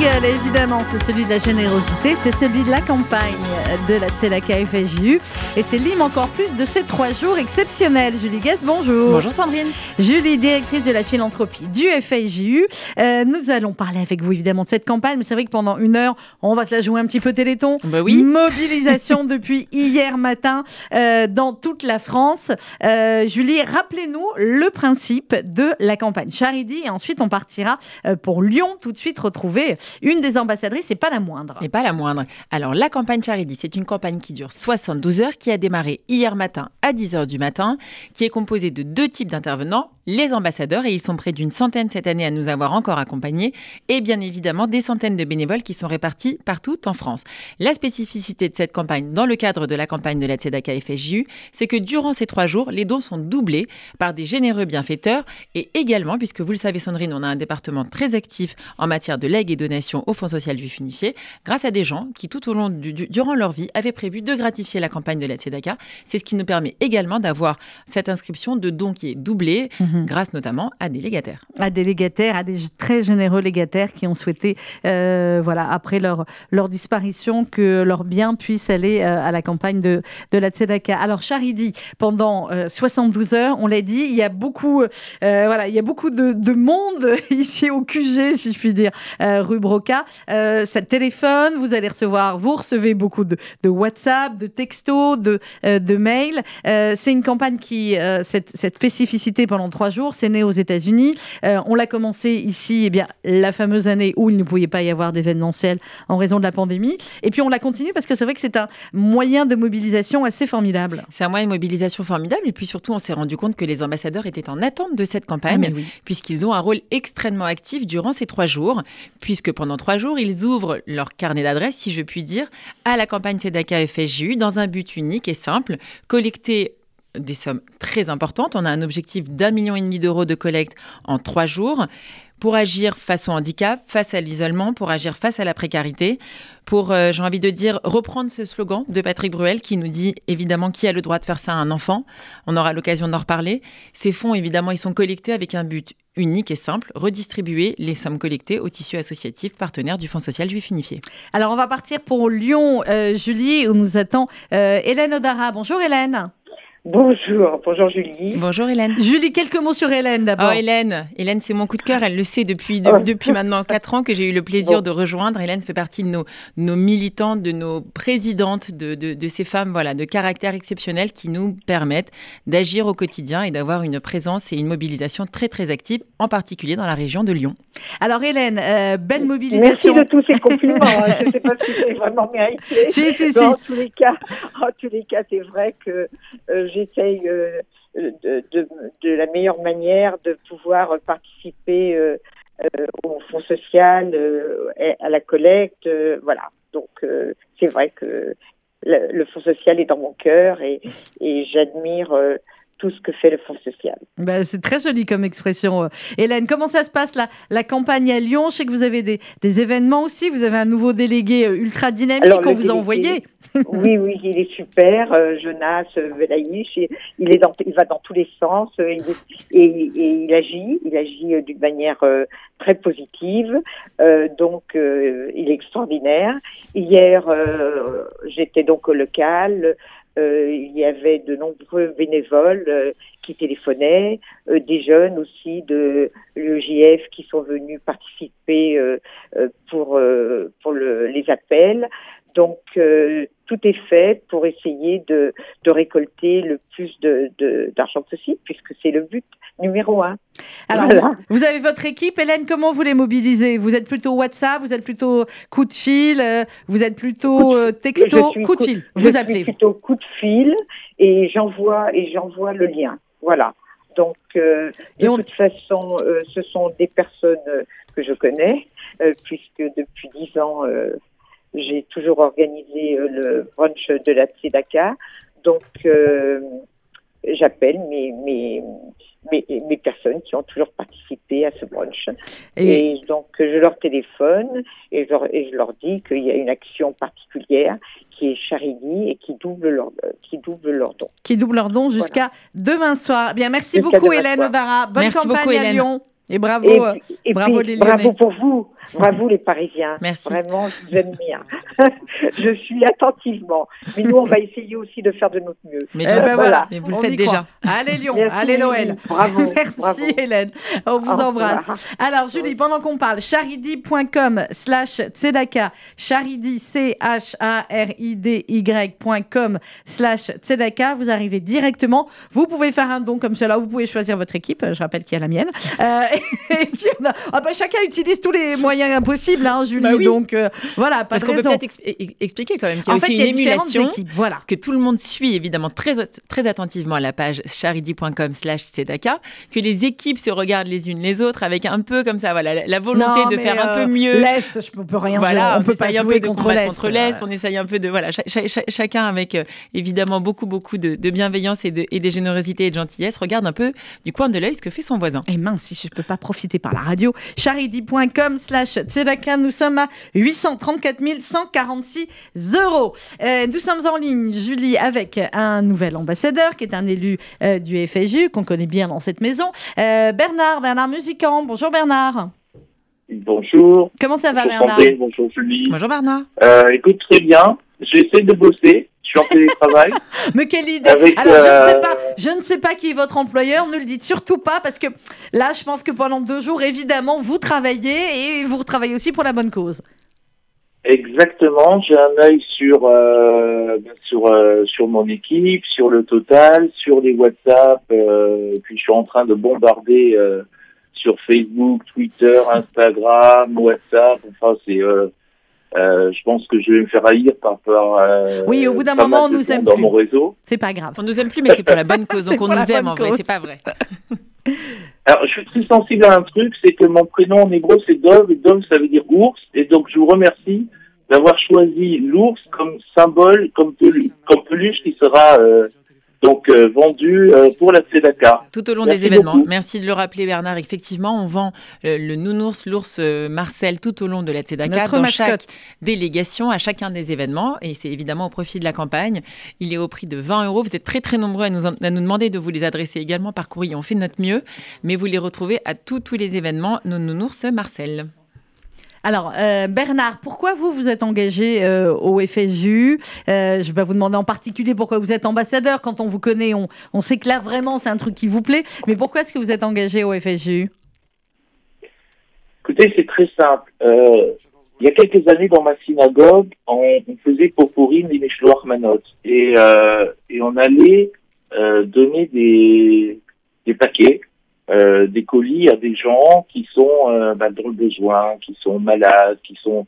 Jingle, évidemment, c'est celui de la générosité, c'est celui de la campagne de la Tzedaka FSJU. Et c'est l'hymne encore plus de ces trois jours exceptionnels. Julie Guess, bonjour. Bonjour Sandrine. Julie, directrice de la philanthropie du FSJU. Euh, nous allons parler avec vous évidemment de cette campagne, mais c'est vrai que pendant une heure, on va se la jouer un petit peu téléthon. Bah oui. Mobilisation depuis hier matin euh, dans toute la France. Euh, Julie, rappelez-nous le principe de la campagne Charity et ensuite on partira euh, pour Lyon tout de suite retrouver une des ambassadrices et pas la moindre. Et pas la moindre. Alors, la campagne Charity, c'est une campagne qui dure 72 heures, qui a démarré hier matin à 10 heures du matin, qui est composée de deux types d'intervenants, les ambassadeurs, et ils sont près d'une centaine cette année à nous avoir encore accompagnés, et bien évidemment des centaines de bénévoles qui sont répartis partout en France. La spécificité de cette campagne, dans le cadre de la campagne de la Tzedaka FSJU, c'est que durant ces trois jours, les dons sont doublés par des généreux bienfaiteurs, et également, puisque vous le savez Sandrine, on a un département très actif en matière de legs et donations au Fonds social juif unifié, grâce à des gens qui tout au long du, du- durant leur vie avaient prévu de gratifier la campagne de la Tzedaka. C'est ce qui nous permet également d'avoir cette inscription de dons qui est doublée, Mhm. grâce notamment à des légataires. à des légataires, à des très généreux légataires qui ont souhaité, euh, voilà, après leur, leur disparition, que leurs biens puissent aller euh, à la campagne de, de la Tzedaka. Alors, Charidi, pendant euh, 72 heures, on l'a dit, il y a beaucoup, euh, voilà, il y a beaucoup de, de monde ici au QG, si je puis dire, rue Broca. Ça téléphone, vous allez recevoir, vous recevez beaucoup de, de WhatsApp, de textos, de, de mails. C'est une campagne qui, cette, cette spécificité pendant trois jours, c'est né aux États-Unis. Euh, on l'a commencé ici, eh bien, la fameuse année où il ne pouvait pas y avoir d'événementiel en raison de la pandémie. Et puis on l'a continué parce que c'est vrai que c'est un moyen de mobilisation assez formidable. C'est un moyen de mobilisation formidable et puis surtout on s'est rendu compte que les ambassadeurs étaient en attente de cette Ah, campagne oui. puisqu'ils ont un rôle extrêmement actif durant ces trois jours, puisque pendant trois jours, ils ouvrent leur carnet d'adresses, si je puis dire, à la campagne Sedaka FSJU dans un but unique et simple, collecter des sommes très importantes. On a un objectif d'un million et demi d'euros de collecte en trois jours pour agir face au handicap, face à l'isolement, pour agir face à la précarité, pour, euh, j'ai envie de dire, reprendre ce slogan de Patrick Bruel qui nous dit évidemment qui a le droit de faire ça à un enfant? On aura l'occasion d'en reparler. Ces fonds, évidemment, ils sont collectés avec un but unique et simple, redistribuer les sommes collectées au tissu associatif partenaire du Fonds social juif unifié. Alors on va partir pour Lyon, euh, Julie, où nous attend euh, Hélène Odara. Bonjour Hélène. Bonjour, bonjour Julie. Bonjour Hélène. Julie, quelques mots sur Hélène d'abord. Oh Hélène, Hélène c'est mon coup de cœur, elle le sait depuis, de- Oh. depuis maintenant quatre ans que j'ai eu le plaisir Bon. de rejoindre. Hélène fait partie de nos, nos militantes, de nos présidentes, de, de, de ces femmes voilà, de caractère exceptionnel qui nous permettent d'agir au quotidien et d'avoir une présence et une mobilisation très très active, en particulier dans la région de Lyon. Alors Hélène, euh, belle Merci mobilisation. de tous ces compliments. hein. Je ne sais pas si c'est vraiment mérité. Si, si, Mais si. En tous les cas, en tous les cas, c'est vrai que euh, j'essaye euh, de, la meilleure manière de pouvoir participer euh, euh, au fonds social, à la collecte, voilà. Donc c'est vrai que le, fonds social est dans mon cœur et, j'admire tout ce que fait le fonds social. Ben, c'est très joli comme expression. euh. Hélène, comment ça se passe la, la campagne à Lyon? Je sais que vous avez des, des événements aussi. Vous avez un nouveau délégué euh, ultra dynamique qu'on vous a envoyé. Oui, oui, il est super, euh, Jonas Velaïch. Il, il est dans, il va dans tous les sens il et, et il agit, il agit d'une manière très positive. Donc, il est extraordinaire. Hier, j'étais donc au local. Euh, il y avait de nombreux bénévoles euh, qui téléphonaient, euh, des jeunes aussi de l'EJF qui sont venus participer pour pour le, les appels. Donc tout est fait pour essayer de, de récolter le plus de, de- d'argent possible, puisque c'est le but numéro un. Alors, Voilà. vous avez votre équipe. Hélène, comment vous les mobilisez? Vous êtes plutôt WhatsApp Vous êtes plutôt coup de fil euh, Vous êtes plutôt euh, texto Je suis Coup de fil. Je Vous suis appelez. plutôt coup de fil et j'envoie et j'envoie le lien. Voilà. Donc euh, de on- toute façon, euh, ce sont des personnes euh, que je connais, euh, puisque depuis dix ans, euh, j'ai toujours organisé euh, le brunch de la Tzedaka. Donc, euh, j'appelle mes, mes, mes, mes personnes qui ont toujours participé à ce brunch. Et, Et, donc, je leur téléphone et je leur, et je leur dis qu'il y a une action particulière qui est Charity et qui double leur, qui double leur don. qui double leur don jusqu'à demain soir. Bien, merci Jusqu'à beaucoup Hélène. Odara. Bonne Merci campagne beaucoup, à Hélène. Lyon. Et bravo. Et, euh, bravo puis, les bravo Lyonnais. pour vous, bravo les Parisiens. Merci. Vraiment, je vous aime bien. je suis attentivement. Mais nous, on va essayer aussi de faire de notre mieux. Mais, je- ben voilà, mais vous le on faites déjà. croit. Allez Lyon, Merci. allez Noël. Bravo. Merci bravo. Hélène, on vous Au embrasse. revoir. Alors Julie, pendant qu'on parle, charidi.com slash tzedaka, charidi, C-H-A-R-I-D-Y.com slash tzedaka, vous arrivez directement. Vous pouvez faire un don comme cela, vous pouvez choisir votre équipe, je rappelle qu'il y a la mienne. Euh, et Ah bah, chacun utilise tous les moyens possibles, hein, Julie, Bah oui. donc euh, voilà, pas Parce qu'on peut peut-être ex- ex- expliquer quand même qu'il y a En aussi fait, il y a une émulation. équipes, voilà. que tout le monde suit évidemment très, très attentivement à la page charity.com slash tzedaka, que les équipes se regardent les unes les autres avec un peu comme ça, voilà, la, la volonté Non, de faire un euh, peu mieux. L'Est, je peux, rien Voilà, on peut pas un jouer peu de contre l'Est. contre l'Est, on essaye un peu de voilà, cha- cha- cha- chacun avec euh, évidemment beaucoup beaucoup de, de bienveillance et de, et de générosité et de gentillesse regarde un peu du coin de l'œil ce que fait son voisin. Et mince, si je ne peux pas profiter par la radio. charity.com slash tzedaka, nous sommes à 834 146 euros. Euh, nous sommes en ligne, Julie, avec un nouvel ambassadeur qui est un élu euh, du FSU, qu'on connaît bien dans cette maison. Euh, Bernard, Bernard Musicant. Bonjour Bernard. Bonjour. Comment ça va bonjour Bernard? Sandrine, bonjour Julie. Bonjour Bernard. Euh, écoute, très bien. J'essaie de bosser. Je suis en télétravail. Mais quelle idée Avec, Alors, je, ne sais euh, pas, je ne sais pas qui est votre employeur, ne le dites surtout pas, parce que là, je pense que pendant deux jours, évidemment, vous travaillez et vous travaillez aussi pour la bonne cause. Exactement. J'ai un œil sur euh, sur euh, sur mon équipe, sur le total, sur les WhatsApp. euh, puis je suis en train de bombarder sur Facebook, Twitter, Instagram, WhatsApp. Enfin, c'est. Euh, je pense que je vais me faire haïr par par. euh, Oui, au bout d'un moment, on nous aime dans plus. mon réseau. C'est pas grave. On nous aime plus mais c'est pour la bonne cause donc on nous aime en vrai, cause. c'est pas vrai. Alors, je suis très sensible à un truc, c'est que mon prénom en hébreu, c'est Dov, et Dov, ça veut dire ours, et donc je vous remercie d'avoir choisi l'ours comme symbole, comme, pelu- comme peluche qui sera euh, donc euh, vendu euh, pour la Tzedaka. Tout au long Merci des événements. beaucoup. Merci de le rappeler, Bernard. Effectivement, on vend euh, le nounours, l'ours euh, Marcel tout au long de la Tzedaka, Notre dans mascotte. chaque délégation, à chacun des événements. Et c'est évidemment au profit de la campagne. Il est au prix de 20 euros. Vous êtes très, très nombreux à nous, en- à nous demander de vous les adresser également par courrier. On fait de notre mieux. Mais vous les retrouvez à tous, tous les événements, nos nounours Marcel. Alors, euh, Bernard, pourquoi vous vous êtes engagé euh, au FSU Euh, Je vais vous demander en particulier pourquoi vous êtes ambassadeur. Quand on vous connaît, on, on sait que là, vraiment, c'est un truc qui vous plaît. Mais pourquoi est-ce que vous êtes engagé au FSU Écoutez, c'est très simple. Il y a quelques années, dans ma synagogue, on, faisait Poporim et Meshloach Manot. Et, et on allait donner des, des paquets, euh, des colis à des gens qui sont euh, bah, dans le besoin, qui sont malades, qui sont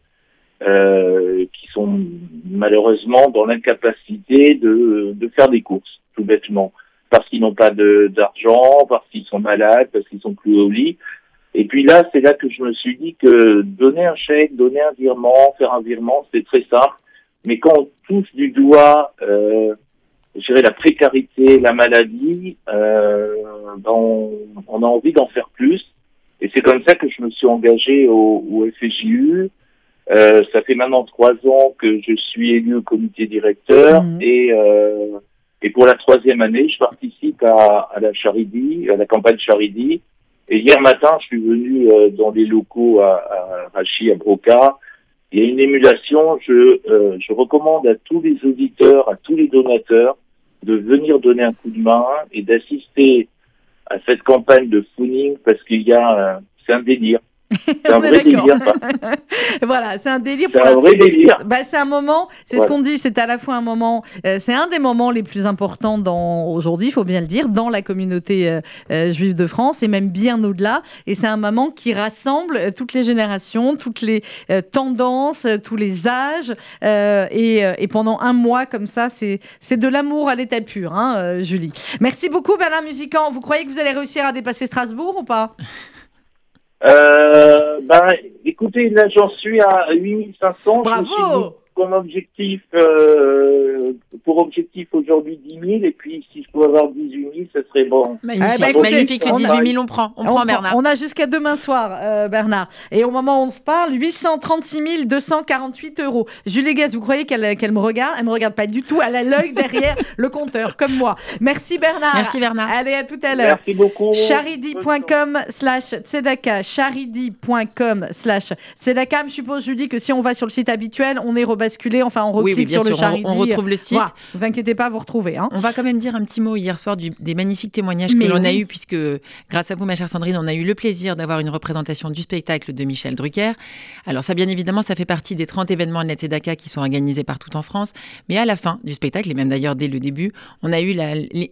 euh, qui sont malheureusement dans l'incapacité de, de faire des courses, tout bêtement, parce qu'ils n'ont pas d'argent, parce qu'ils sont malades, parce qu'ils sont plus au lit. Et puis là, c'est là que je me suis dit que donner un chèque, donner un virement, faire un virement, c'est très simple. Mais quand on touche du doigt, euh, je dirais la précarité, la maladie, euh, ben on, on a envie d'en faire plus. Et c'est comme ça que je me suis engagé au, au FJU. Euh, ça fait maintenant trois ans que je suis élu au comité directeur Mhm. et euh, et pour la troisième année, je participe à, à la Charidi, à la campagne Charidi. Et hier matin, je suis venu euh, dans les locaux à, à Rachi, à Broca. Il y a une émulation. Je, euh, je recommande à tous les auditeurs, à tous les donateurs, de venir donner un coup de main et d'assister à cette campagne de Fooning parce qu'il y a, c'est un délire. C'est un vrai délire. Voilà, c'est un délire C'est un vrai délire. Bah, c'est un moment, c'est ce qu'on dit, c'est à la fois un moment, euh, c'est un des moments les plus importants dans aujourd'hui, il faut bien le dire, dans la communauté euh, euh, juive de France et même bien au-delà. Et c'est un moment qui rassemble toutes les générations, toutes les tendances, tous les âges. et, et pendant un mois comme ça, c'est de l'amour à l'état pur, hein, Julie. Merci beaucoup, Bernard Musicant. Vous croyez que vous allez réussir à dépasser Strasbourg ou pas? Euh, ben, écoutez, là, j'en suis à 8500. Je me suis Bravo comme objectif, euh, pour objectif aujourd'hui 10 000, et puis si je peux avoir 18 000, ce serait bon. Magnifique, écoutez, magnifique. on a- 18 000, on prend. On, prend, Bernard. on a jusqu'à demain soir, euh, Bernard. Et au moment où on se parle, 836 248 euros. Julie Guez, vous croyez qu'elle qu'elle me regarde? Elle me regarde pas du tout. Elle a l'œil derrière le compteur, comme moi. Merci Bernard. Merci, Bernard. Allez, à tout à l'heure. Merci beaucoup. Charidi.com slash tzedaka, charidi.com slash tzedaka. Je suppose, Julie, que si on va sur le site habituel, on est enfin on reclique oui, sur le. Charidi. On, on retrouve le site. Voilà, vous inquiétez pas, vous retrouvez. Hein. On va quand même dire un petit mot hier soir du- des magnifiques témoignages Mais que l'on a eus, puisque grâce à vous, ma chère Sandrine, on a eu le plaisir d'avoir une représentation du spectacle de Michel Drucker. Alors ça, bien évidemment, ça fait partie des 30 événements de la Tzedaka qui sont organisés partout en France. Mais à la fin du spectacle, et même d'ailleurs dès le début, on a eu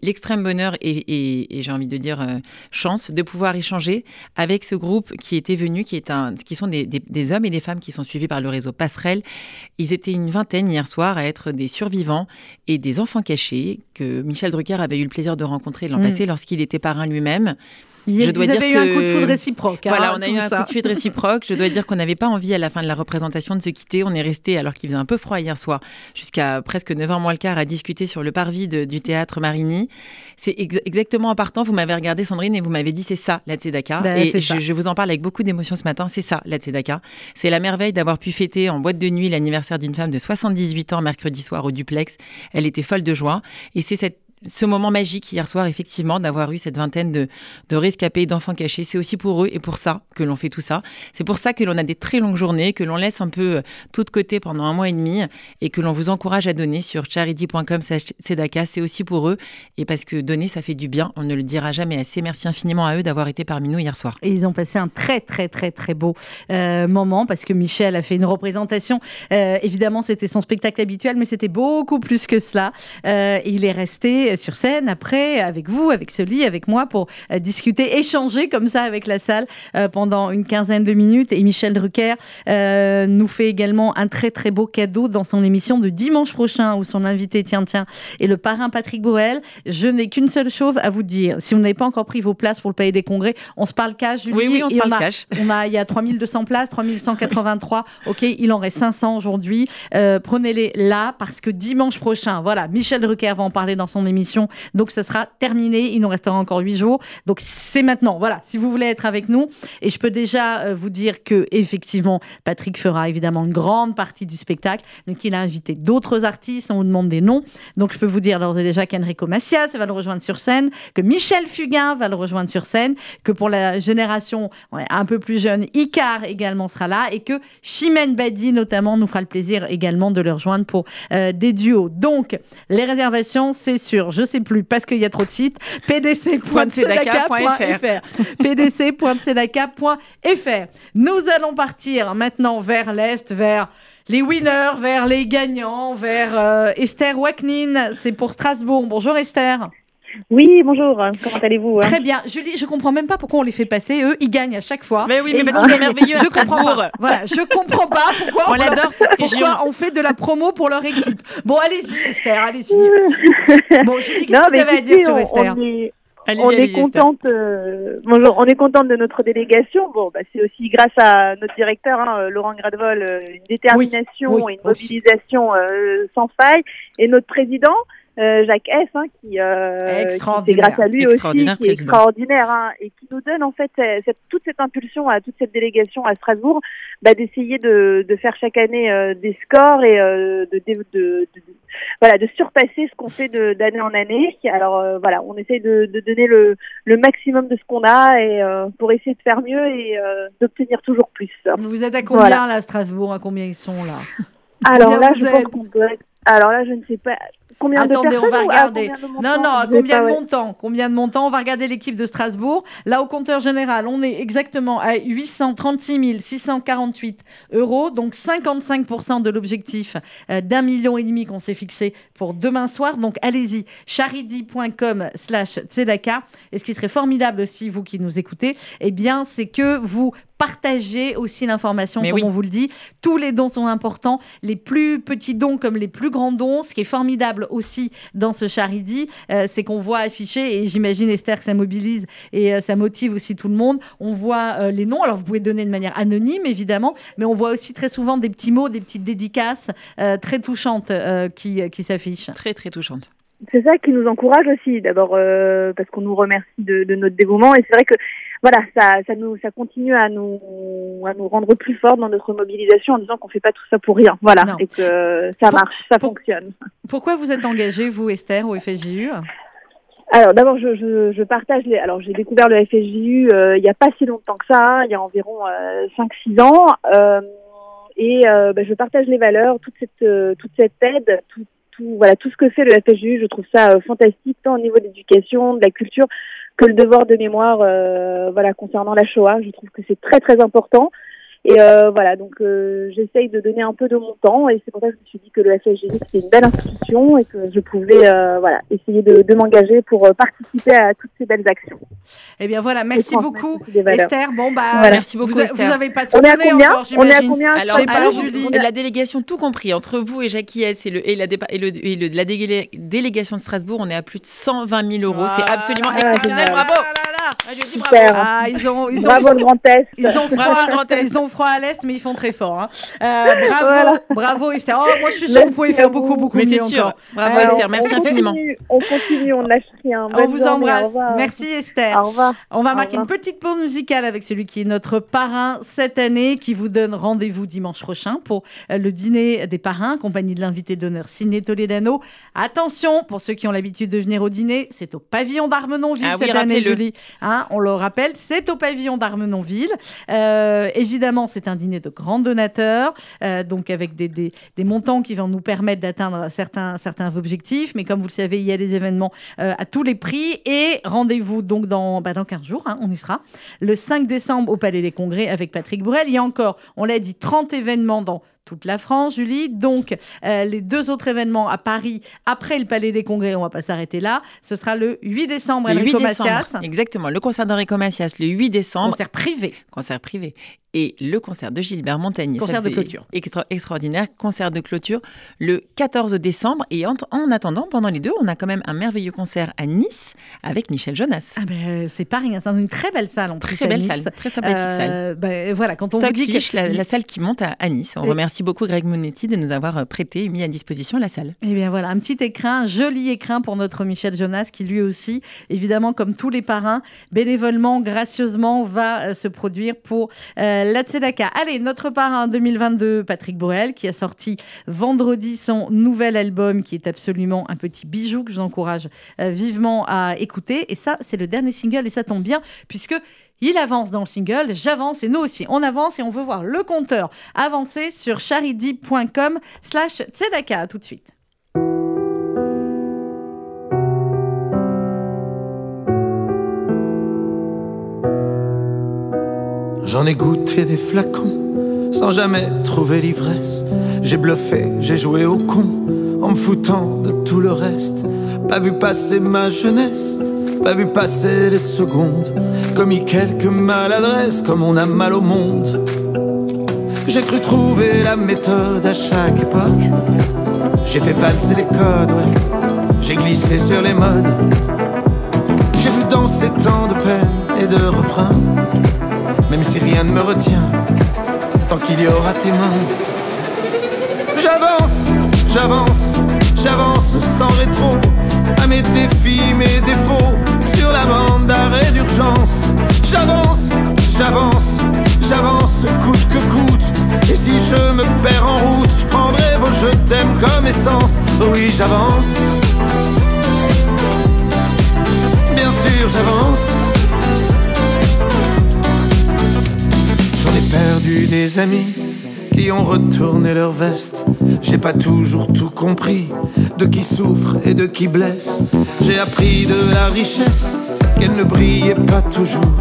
l'extrême bonheur et, et- et j'ai envie de dire euh, chance de pouvoir échanger avec ce groupe qui était venu, qui, est un, qui sont des, des- des hommes et des femmes qui sont suivis par le réseau Passerelle. Ils étaient une vingtaine hier soir à être des survivants et des enfants cachés que Michel Drucker avait eu le plaisir de rencontrer l'an Mm. passé lorsqu'il était parrain lui-même. Il- Je dois vous dire avez eu un que- coup de foudre réciproque. hein, voilà, on a eu un ça. coup de suite réciproque. Je dois dire qu'on n'avait pas envie à la fin de la représentation de se quitter. On est resté, alors qu'il faisait un peu froid hier soir, jusqu'à presque 9h moins le quart à discuter sur le parvis de- du théâtre Marigny. C'est ex- exactement en partant, vous m'avez regardé Sandrine et vous m'avez dit c'est ça la Tzedaka. Ben, et je, je vous en parle avec beaucoup d'émotion ce matin, c'est ça la Tzedaka. C'est la merveille d'avoir pu fêter en boîte de nuit l'anniversaire d'une femme de 78 ans mercredi soir au duplex. Elle était folle de joie et c'est cette ce moment magique hier soir, effectivement, d'avoir eu cette vingtaine de, de rescapés, d'enfants cachés, c'est aussi pour eux et pour ça que l'on fait tout ça. C'est pour ça que l'on a des très longues journées, que l'on laisse un peu euh, tout de côté pendant un mois et demi et que l'on vous encourage à donner sur charity.com Sedaka. C'est aussi pour eux et parce que donner, ça fait du bien. On ne le dira jamais assez. Merci infiniment à eux d'avoir été parmi nous hier soir. Et ils ont passé un très très très très beau euh, moment parce que Michel a fait une représentation. Euh, évidemment, c'était son spectacle habituel, mais c'était beaucoup plus que cela. Il est resté sur scène après avec vous, avec Soli, avec moi pour euh, discuter, échanger comme ça avec la salle euh, pendant une quinzaine de minutes. Et Michel Drucker euh, nous fait également un très très beau cadeau dans son émission de dimanche prochain où son invité tiens tiens est le parrain Patrick Boel. Je n'ai qu'une seule chose à vous dire. Si vous n'avez pas encore pris vos places pour le Palais des Congrès, on se parle cash, Julie. Oui, oui, on se parle a, cash. On a, il y a 3200 places, 3183. Ok, il en reste 500 aujourd'hui. Euh, Prenez-les là parce que dimanche prochain, voilà, Michel Drucker va en parler dans son émission. Donc, ce sera terminé. Il nous restera encore 8 jours. Donc, c'est maintenant. Voilà, si vous voulez être avec nous. Et je peux déjà euh, vous dire que, effectivement, Patrick fera évidemment une grande partie du spectacle, mais qu'il a invité d'autres artistes. On vous demande des noms. Donc, je peux vous dire d'ores et déjà qu'Enrico Macias va le rejoindre sur scène, que Michel Fugain va le rejoindre sur scène, que pour la génération un peu plus jeune, Icar également sera là et que Chimène Badi notamment nous fera le plaisir également de le rejoindre pour euh, des duos. Donc, les réservations, c'est sur, je sais plus, parce qu'il y a trop de sites, pdc.tzedaka.fr pdc.tzedaka.fr Nous allons partir maintenant vers l'Est, vers les winners, vers les gagnants, vers euh, Esther Waknin, c'est pour Strasbourg. Bonjour Esther. Oui, bonjour. Comment allez-vous hein Très bien. Julie, je comprends même pas pourquoi on les fait passer. Eux, ils gagnent à chaque fois. Mais oui, mais parce que c'est merveilleux Je comprends pas. Voilà, je comprends pas pourquoi On on, région. pourquoi on fait de la promo pour leur équipe. Bon, allez-y Esther, allez-y. Bon, Julie, qu'est-ce Non, que vous avez à dire sur Esther on est, contente. euh, bonjour, on est contente de notre délégation. Bon, bah, c'est aussi grâce à notre directeur, hein, euh, Laurent Gradevol, euh, une détermination Oui, une mobilisation euh, sans faille, et notre président. Euh, Jacques S, hein, qui, euh, qui- Extraordinaire. grâce à lui aussi, Extraordinaire qui est extraordinaire, hein, et qui nous donne en fait euh, cette, toute cette impulsion à toute cette délégation à Strasbourg, bah, d'essayer de, de faire chaque année euh, des scores et euh, de, de, de- de- voilà, de surpasser ce qu'on fait de- d'année en année. Alors euh, voilà, on essaye de, de donner le, le maximum de ce qu'on a et euh, pour essayer de faire mieux et euh, d'obtenir toujours plus. Vous êtes à combien Voilà. là, Strasbourg? À combien ils sont là? Alors Combien là, vous je pense êtes? qu'on doit être- Alors là, je ne sais pas combien Attendez, de on va ah, regarder. Non, non, à combien de montants? Combien de montants? On va regarder l'équipe de Strasbourg. Là, au compteur général, on est exactement à 836 648 euros, donc 55% de l'objectif euh, d'un million et demi qu'on s'est fixé pour demain soir. Donc, allez-y, charidi.com slash tzedaka. Et ce qui serait formidable aussi, vous qui nous écoutez, eh bien, c'est que vous partagez aussi l'information, comme oui. on vous le dit. Tous les dons sont importants, les plus petits dons comme les plus grands dons. Ce qui est formidable aussi dans ce Charity, euh, c'est qu'on voit affiché, et j'imagine Esther que ça mobilise et euh, ça motive aussi tout le monde. On voit euh, les noms, alors vous pouvez donner de manière anonyme évidemment, mais on voit aussi très souvent des petits mots, des petites dédicaces très touchantes qui, qui s'affichent. Très, très touchante. C'est ça qui nous encourage aussi, d'abord euh, parce qu'on nous remercie de, de notre dévouement et c'est vrai que voilà, ça, ça nous, ça continue à nous, à nous rendre plus forts dans notre mobilisation en disant qu'on fait pas tout ça pour rien, voilà, Non. et que ça Pour- marche, ça pour- fonctionne. Pourquoi vous êtes engagée, vous Esther, au FSJU Alors d'abord, je, je, je partage les. Alors j'ai découvert le FSJU euh, il n'y a pas si longtemps que ça, il y a environ euh, 5-6 ans, euh, et euh, bah, je partage les valeurs, toute cette, euh, toute cette aide, tout, voilà, tout ce que fait le FSJU, je trouve ça euh, fantastique, tant au niveau de l'éducation, de la culture, que le devoir de mémoire, euh, voilà, concernant la Shoah. Je trouve que c'est très très important. Et euh, voilà, donc euh, j'essaye de donner un peu de mon temps et c'est pour ça que je me suis dit que le FSGD c'était une belle institution et que je pouvais euh, voilà essayer de, de m'engager pour participer à toutes ces belles actions. Eh bien voilà, merci beaucoup aussi des valeurs. Esther. Bon bah Voilà. Merci beaucoup, vous, a- Esther. vous avez pas tout On est à donné combien encore, On est à combien Alors, alors, Julie. la délégation, tout compris, entre vous et Jackie S et, le, et, la, dépa- et, le, et le- la délé- délégation de Strasbourg, on est à plus de 120 000 euros. C'est absolument ah, exceptionnel. Bravo Ah là là. Ah, je dis Super. bravo. Ah, ils ont, ils ont, Bravo le Grand Est. Ils ont, froid, le Grand Est. ils ont froid à l'Est, mais ils font très fort. hein. Euh, bravo, Voilà. bravo Esther. Oh, moi, je suis sûre que vous pouvez faire vous. beaucoup, beaucoup Mais mieux c'est sûr. encore. Bravo Alors, Esther, merci on infiniment. Continue, on continue, on ne lâche rien. On Bonne vous journée, embrasse. Merci Esther. Au revoir. On va Au marquer une petite pause musicale avec celui qui est notre parrain cette année, qui vous donne rendez-vous dimanche prochain pour euh, le dîner des parrains, compagnie de l'invité d'honneur Ciné Toledano. Attention, pour ceux qui ont l'habitude de venir au dîner, c'est au pavillon d'Armenonville Ah oui, cette année. Julie. Hein, on le rappelle, c'est au pavillon d'Armenonville. Euh, évidemment, c'est un dîner de grands donateurs, euh, donc avec des, montants qui vont nous permettre d'atteindre certains, objectifs. Mais comme vous le savez, il y a des événements euh, à tous les prix. Et rendez-vous donc dans, bah, dans 15 jours, hein, on y sera, le 5 décembre au Palais des Congrès avec Patrick Bruel. Il y a encore, on l'a dit, 30 événements dans toute la France, Julie. Donc, euh, les deux autres événements à Paris, après le Palais des Congrès, on va pas s'arrêter là. Ce sera le 8 décembre, Le 8 Enrico décembre, exactement. Le concert d'Enrico Macias, le 8 décembre, Concert privé. concert privé. Et le concert de Gilbert Montagnier. Concert Ça, de clôture. extra- extraordinaire. Concert de clôture le 14 décembre. Et en, en attendant, pendant les deux, on a quand même un merveilleux concert à Nice avec Michel Jonas. Ah ben, c'est pas rien, c'est une très belle salle en. Très belle Nice. salle, très sympathique salle. Euh, ben, voilà, quand on vous dit que la, la salle qui monte à, à Nice. On Et- remercie beaucoup Greg Monetti de nous avoir euh, prêté et mis à disposition la salle. Eh bien voilà, un petit écrin, un joli écrin pour notre Michel Jonas qui lui aussi, évidemment comme tous les parrains, bénévolement, gracieusement va euh, se produire pour euh, la Tzedaka. Allez, notre parrain 2022, Patrick Borel, qui a sorti vendredi son nouvel album qui est absolument un petit bijou que je vous encourage euh, vivement à écouter. Et ça, c'est le dernier single et ça tombe bien puisque... Il avance dans le single, j'avance et nous aussi, on avance et on veut voir le compteur avancer sur charity.com slash tzedaka. Tout de suite. J'en ai goûté des flacons sans jamais trouver l'ivresse. J'ai bluffé, j'ai joué au con en me foutant de tout le reste. Pas vu passer ma jeunesse, pas vu passer les secondes. Commis quelques maladresses comme on a mal au monde. J'ai cru trouver la méthode à chaque époque. J'ai fait valser les codes, ouais. J'ai glissé sur les modes. J'ai vu danser tant de peine et de refrains. Même si rien ne me retient, tant qu'il y aura tes mains. J'avance, j'avance, j'avance sans rétro. À mes défis, mes défauts, sur la bande d'arrêt d'urgence. J'avance, j'avance, j'avance, coûte que coûte. Et si je me perds en route, je prendrai vos je t'aime comme essence. Oui, j'avance. Bien sûr, j'avance. J'en ai perdu des amis ont retourné leur veste. J'ai pas toujours tout compris de qui souffre et de qui blesse. J'ai appris de la richesse qu'elle ne brillait pas toujours.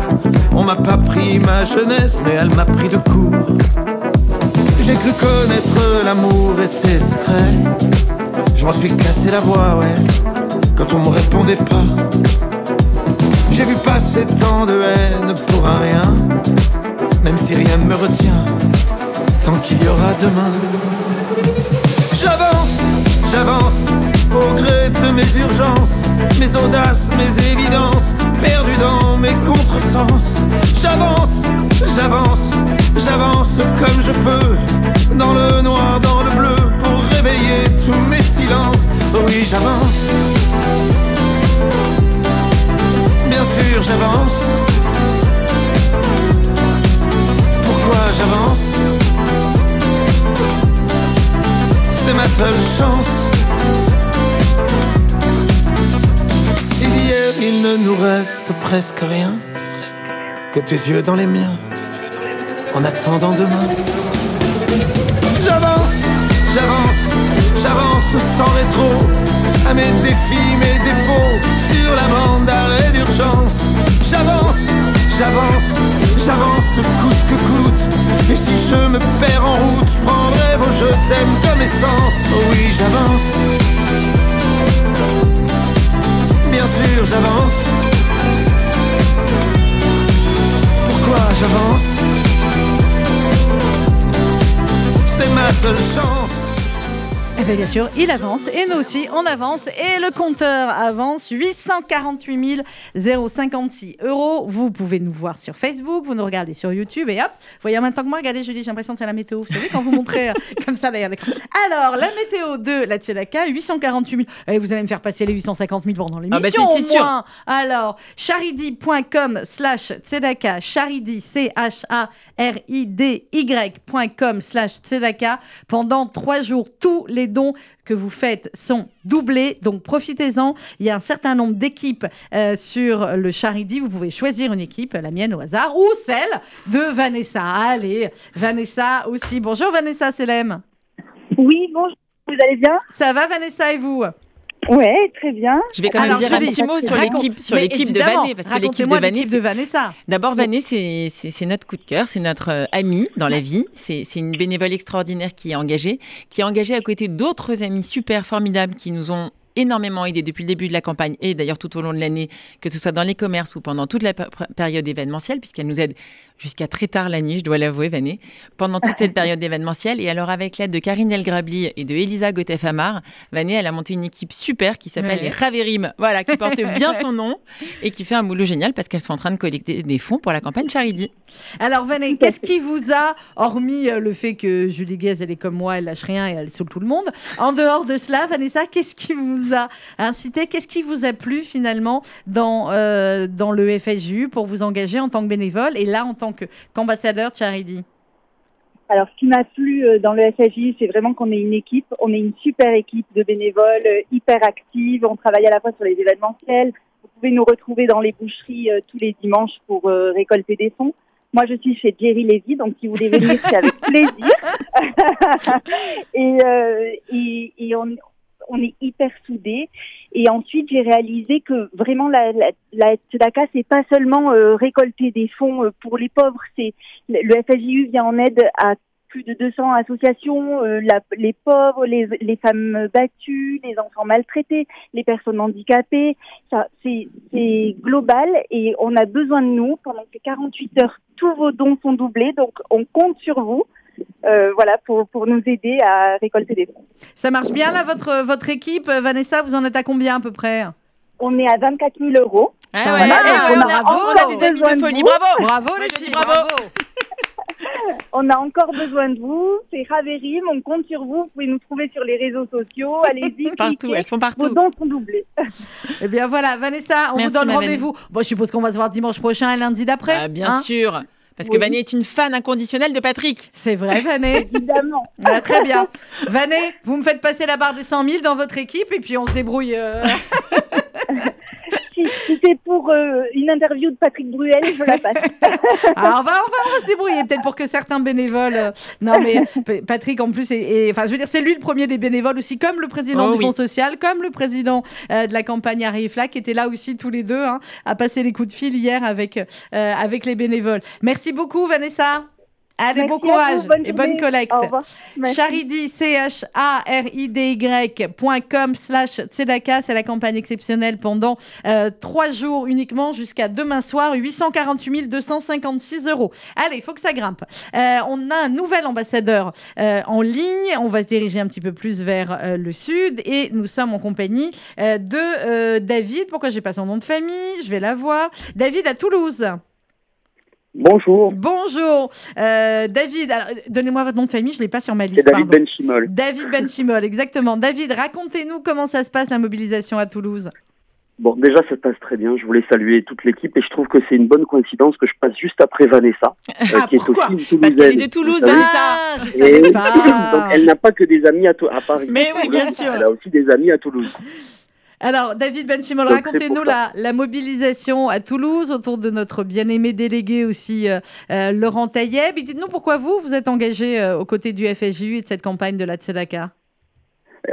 On m'a pas pris ma jeunesse, mais elle m'a pris de court. J'ai cru connaître l'amour et ses secrets. Je m'en suis cassé la voix, ouais, quand on me répondait pas. J'ai vu passer tant de haine pour un rien. même si rien ne me retient, tant qu'il y aura demain. J'avance, j'avance, au gré de mes urgences, mes audaces, mes évidences, perdu dans mes contresens. J'avance, j'avance, j'avance comme je peux, dans le noir, dans le bleu, pour réveiller tous mes silences. Oui, j'avance. Bien sûr, j'avance. Pourquoi j'avance? C'est ma seule chance. Si d'hier il ne nous reste presque rien, que tes yeux dans les miens, en attendant demain. J'avance, j'avance, j'avance sans rétro, à mes défis, mes défauts, sur la bande d'arrêt d'urgence. J'avance, j'avance, j'avance coûte que coûte. Et si je me perds en route, je prendrai vos je t'aime comme essence. Oh oui, j'avance. Bien sûr, j'avance. Pourquoi j'avance? C'est ma seule chance. Bien, sûr, il avance et nous aussi, on avance et le compteur avance 848 056 euros. Vous pouvez nous voir sur Facebook, vous nous regardez sur YouTube et hop, vous voyez en même temps que moi, regardez Julie, j'ai l'impression de faire la météo. Vous savez, quand vous montrez euh, comme ça d'ailleurs. Alors, la météo de la Tzedaka, 848 000. Et vous allez me faire passer les 850 000 pendant l'émission. Ah bah, c'est- au c'est sûr. moins. Alors, charidi.com slash tzedaka, charidi, C-H-A-R-I-D-Y.com slash tzedaka. Pendant trois jours, tous les dons que vous faites sont doublés. Donc, profitez-en. Il y a un certain nombre d'équipes euh, sur le Charidi. Vous pouvez choisir une équipe, la mienne au hasard, ou celle de Vanessa. Allez, Vanessa aussi. Bonjour Vanessa Selem. Oui, bonjour, vous allez bien? Ça va Vanessa et vous? Ouais, très bien. Je vais quand même Alors, dire un petit mot sur l'équipe sur l'équipe de Vanet parce que l'équipe de l'équipe de Vanessa. D'abord, Vanet, c'est notre coup de cœur, c'est notre euh, amie dans la vie. C'est une bénévole extraordinaire qui est engagée, qui est engagée à côté d'autres amis super formidables qui nous ont énormément aidés depuis le début de la campagne et d'ailleurs tout au long de l'année, que ce soit dans les commerces ou pendant toute la période événementielle, puisqu'elle nous aide jusqu'à très tard la nuit, je dois l'avouer, Vanet, pendant toute cette période événementielle. Et alors, avec l'aide de Karine Elgrabli et de Elisa Gottef-Amar, Vanet, elle a monté une équipe super qui s'appelle Ouais. les Raverim, voilà, qui porte bien son nom et qui fait un boulot génial parce qu'elles sont en train de collecter des fonds pour la campagne Charity. Alors, Vané, qu'est-ce qui vous a, hormis euh, le fait que Julie Guez, elle est comme moi, elle lâche rien et elle saoule tout le monde, en dehors de cela, Vanessa, qu'est-ce qui vous a incité, qu'est-ce qui vous a plu finalement dans, euh, dans le FSJU pour vous engager en tant que bénévole et là en tant qu'ambassadeur de Charity Alors, ce qui m'a plu euh, dans le SAJ, c'est vraiment qu'on est une équipe. On est une super équipe de bénévoles, euh, hyper active. On travaille à la fois sur les événementiels. Vous pouvez nous retrouver dans les boucheries tous les dimanches pour récolter des fonds. Moi, je suis chez Jerry Levy, donc si vous voulez venir, c'est avec plaisir. et, et on, on est hyper soudés. Et ensuite, j'ai réalisé que vraiment la, la, la Tzedaka, c'est pas seulement euh, récolter des fonds euh, pour les pauvres, c'est le FSJU vient en aide à plus de 200 associations, euh, les pauvres, les, les femmes battues, les enfants maltraités, les personnes handicapées. Ça, c'est, c'est global et on a besoin de nous pendant ces 48 heures. Tous vos dons sont doublés, donc on compte sur vous. Euh, voilà, pour, pour nous aider à récolter des fonds. Ça marche bien là, votre, votre équipe euh, Vanessa, vous en êtes à combien à peu près? On est à 24 000 euros. Ah ouais, ah, on on, a a, bravo. on a des amis de folie, bravo les filles, bravo. On a encore besoin de vous. C'est Raverim, on compte sur vous. Vous pouvez nous trouver sur les réseaux sociaux. Allez-y, Partout, cliquez. elles sont Vos partout. dons sont doublés. Eh bien voilà, Vanessa, on Merci, vous donne rendez-vous. Bon, je suppose qu'on va se voir dimanche prochain et lundi d'après. Ah, bien hein? sûr parce que. Vanet est une fan inconditionnelle de Patrick. C'est vrai, Vané. Évidemment. Voilà, très bien. Vané, vous me faites passer la barre des 100 000 dans votre équipe et puis on se débrouille. euh. si si c'est pour euh, une interview de Patrick Bruel, je la passe. Ah, on, va, on, va, on va se débrouiller peut-être pour que certains bénévoles. euh, Non, mais Patrick, en plus, est, est- enfin, je veux dire, c'est lui le premier des bénévoles aussi, comme le président Oh du oui. Fonds social, comme le président euh, de la campagne Harry Flack, qui étaient là aussi tous les deux hein, à passer les coups de fil hier avec, euh, avec les bénévoles. Merci beaucoup, Vanessa. Allez, Merci bon à courage vous, bonne et bonne collecte. Charity, C-H-A-R-I-D-Y.com slash Tzedaka. C'est la campagne exceptionnelle pendant euh, trois jours uniquement jusqu'à demain soir. 848 256 euros. Allez, il faut que ça grimpe. Euh, on a un nouvel ambassadeur euh, en ligne. On va se diriger un petit peu plus vers le sud et nous sommes en compagnie de David. Pourquoi j'ai pas son nom de famille? Je vais la voir. David à Toulouse. Bonjour, Bonjour. Euh, David, alors, donnez-moi votre nom de famille, je ne l'ai pas sur ma liste. c'est David. Benchimol. David Benchimol, exactement. David, racontez-nous comment ça se passe la mobilisation à Toulouse. Bon, déjà, ça se passe très bien. Je voulais saluer toute l'équipe et je trouve que c'est une bonne coïncidence que je passe juste après Vanessa, euh, Ah, qui est pourquoi aussi une Parce qu'elle est de Toulouse, Vanessa. Ah, je Donc, pas. elle n'a pas que des amis à, à Paris. Mais oui, bien sûr. Elle a aussi des amis à Toulouse. Alors, David Benchimol, racontez-nous la, la mobilisation à Toulouse autour de notre bien-aimé délégué aussi, euh, euh, Laurent. Et dites-nous pourquoi vous, vous êtes engagé euh, aux côtés du FSJU et de cette campagne de la Tzedaka?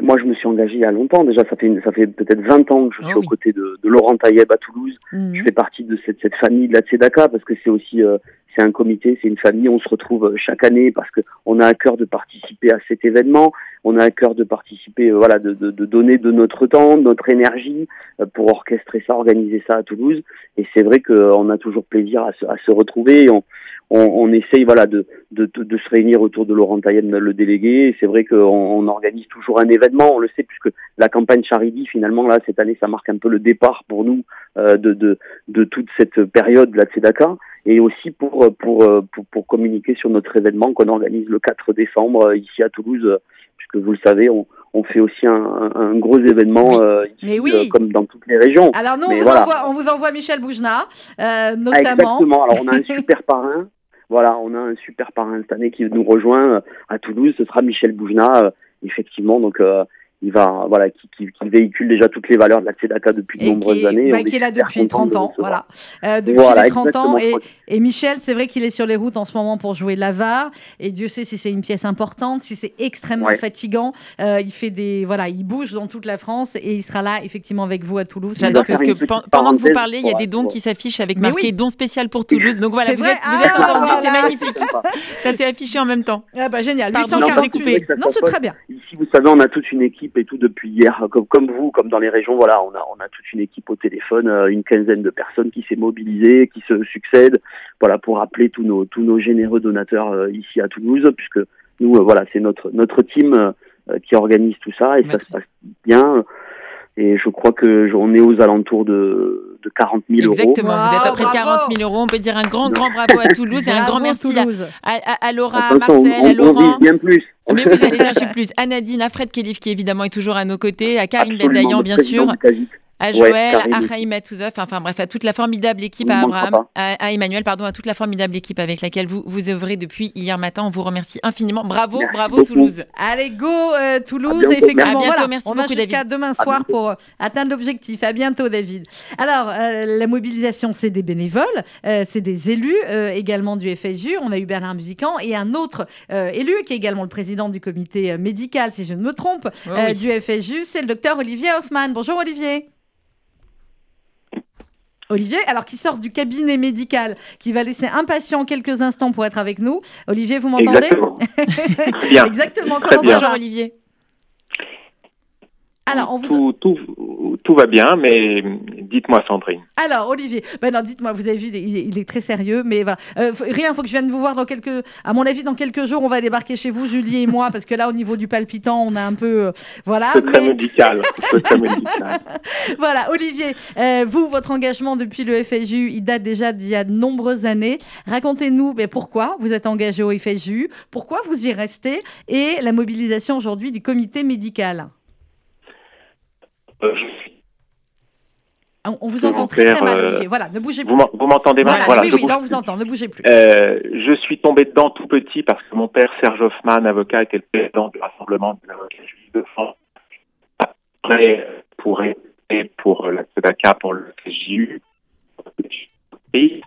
Moi, je me suis engagé il y a longtemps. Déjà, ça fait, une- ça fait peut-être 20 ans que je Ah suis aux côtés de, de Laurent Taïeb à Toulouse. Mhm. Je fais partie de cette, cette famille de la Tzedaka parce que c'est aussi euh, c'est un comité, c'est une famille. On se retrouve euh, chaque année parce que on a à cœur de participer à cet événement. On a à cœur de participer, euh, voilà, de, de, de donner de notre temps, de notre énergie euh, pour orchestrer ça, organiser ça à Toulouse. Et c'est vrai qu'on a toujours plaisir à se, à se retrouver. Et on, on, essaye, voilà, de, de, de, de se réunir autour de Laurent Taïeb, le délégué. C'est vrai qu'on on organise toujours un événement. On le sait puisque la campagne Charity, finalement, là, cette année, ça marque un peu le départ pour nous euh, de, de, de toute cette période de la Tzedaka et aussi pour, pour, pour, pour communiquer sur notre événement qu'on organise le 4 décembre euh, ici à Toulouse, euh, puisque vous le savez, on, on fait aussi un, gros événement euh, ici, Mais oui. euh, comme dans toutes les régions. Alors nous, on vous, voilà. envoie, on vous envoie Michel Boujna, euh, Ah, notamment. exactement. Alors on a un super parrain. Voilà, on a un super parrain cette année qui nous rejoint à Toulouse. Ce sera Michel Boujna, euh, effectivement. Donc euh, il va, voilà, qui, qui, qui véhicule déjà toutes les valeurs de la Tzedaka depuis de nombreuses est, années. bah, qui est là depuis content 30 de le ans. Voilà. Euh, depuis Voilà, les 30 ans. Et, Michel, c'est vrai qu'il est sur les routes en ce moment pour jouer l'avare. Et Dieu sait si c'est une pièce importante, si c'est extrêmement Ouais. fatigant. Euh, il fait des, voilà, il bouge dans toute la France et il sera là effectivement avec vous à Toulouse. J'adore parce que pendant que vous parlez, il y a des dons qui s'affichent avec Mais marqué oui. don spécial pour Toulouse. Donc voilà, C'est vous vrai êtes, Ah, vous êtes entendu, voilà. c'est magnifique. Ça s'est affiché en même temps. Ah bah génial, Pardon, 840 je vous ai coupés. coupé. Non, c'est très bien. Ici, vous savez, on a toute une équipe et tout depuis hier, comme, comme vous, comme dans les régions. Voilà, on a, on a toute une équipe au téléphone, euh, une quinzaine de personnes qui s'est mobilisée, qui se succèdent, voilà, pour appeler tous nos, tous nos généreux donateurs euh, ici à Toulouse, puisque nous, euh, voilà, c'est notre, notre team euh, euh, qui organise tout ça et ça se passe bien. Et je crois que on est aux alentours de, de 40 000 euros. Exactement. vous êtes à Wow, près de bravo. 40 000 euros. On peut dire un grand, grand bravo à Toulouse et un grand merci à, à, à- Laura, à Marcel, on, à on Laurent. vise bien plus. Mais vous allez chercher plus. À Nadine, à Fred Kelif, qui évidemment est toujours à nos côtés, à Karine le bien sûr. À Joël, à. Raïm Atouza, enfin, enfin bref, à toute la formidable équipe, à Abraham, à, à Emmanuel, pardon, à toute la formidable équipe avec laquelle vous, vous œuvrez depuis hier matin. On vous remercie infiniment. Bravo, Merci bravo beaucoup. Toulouse. Allez, go euh, Toulouse. Effectivement, merci. À bientôt, voilà, merci on a beaucoup, jusqu'à David. demain soir pour euh, atteindre l'objectif. À bientôt, David. Alors, euh, la mobilisation, c'est des bénévoles, euh, c'est des élus euh, également du FSU. On a eu Bernard Musican et un autre euh, élu qui est également le président du comité médical, si je ne me trompe, Oh euh, oui. du FSU. C'est le docteur Olivier Hoffman. Bonjour, Olivier. Olivier, alors qui sort du cabinet médical, qui va laisser impatient quelques instants pour être avec nous. Olivier, vous m'entendez Exactement. Exactement. Comment ça Olivier? Alors, on vous... tout, tout, tout va bien, mais dites-moi, Sandrine. Alors, Olivier, ben non, dites-moi, vous avez vu, il est, il est très sérieux, mais voilà. Euh, rien, il faut que je vienne vous voir dans quelques. À mon avis, dans quelques jours, on va débarquer chez vous, Julie et moi, parce que là, au niveau du palpitant, on a un peu. euh, voilà. C'est très mais- médical. Voilà, Olivier, euh, vous, votre engagement depuis le FSJU, il date déjà d'il y a de nombreuses années. Racontez-nous ben, pourquoi vous êtes engagé au FSJU, pourquoi vous y restez et la mobilisation aujourd'hui du comité médical. Euh, suis- On, vous entend très très mal, euh, Olivier. Voilà, ne bougez plus. Vous m'en- vous m'entendez mal Voilà, Voilà, oui, oui, là, on vous entend, ne bougez plus. Euh, je suis tombé dedans tout petit parce que mon père, Serge Hoffman, avocat, était le président du Rassemblement des avocats juifs de France. Après, pour pour la Tzedaka, pour le et,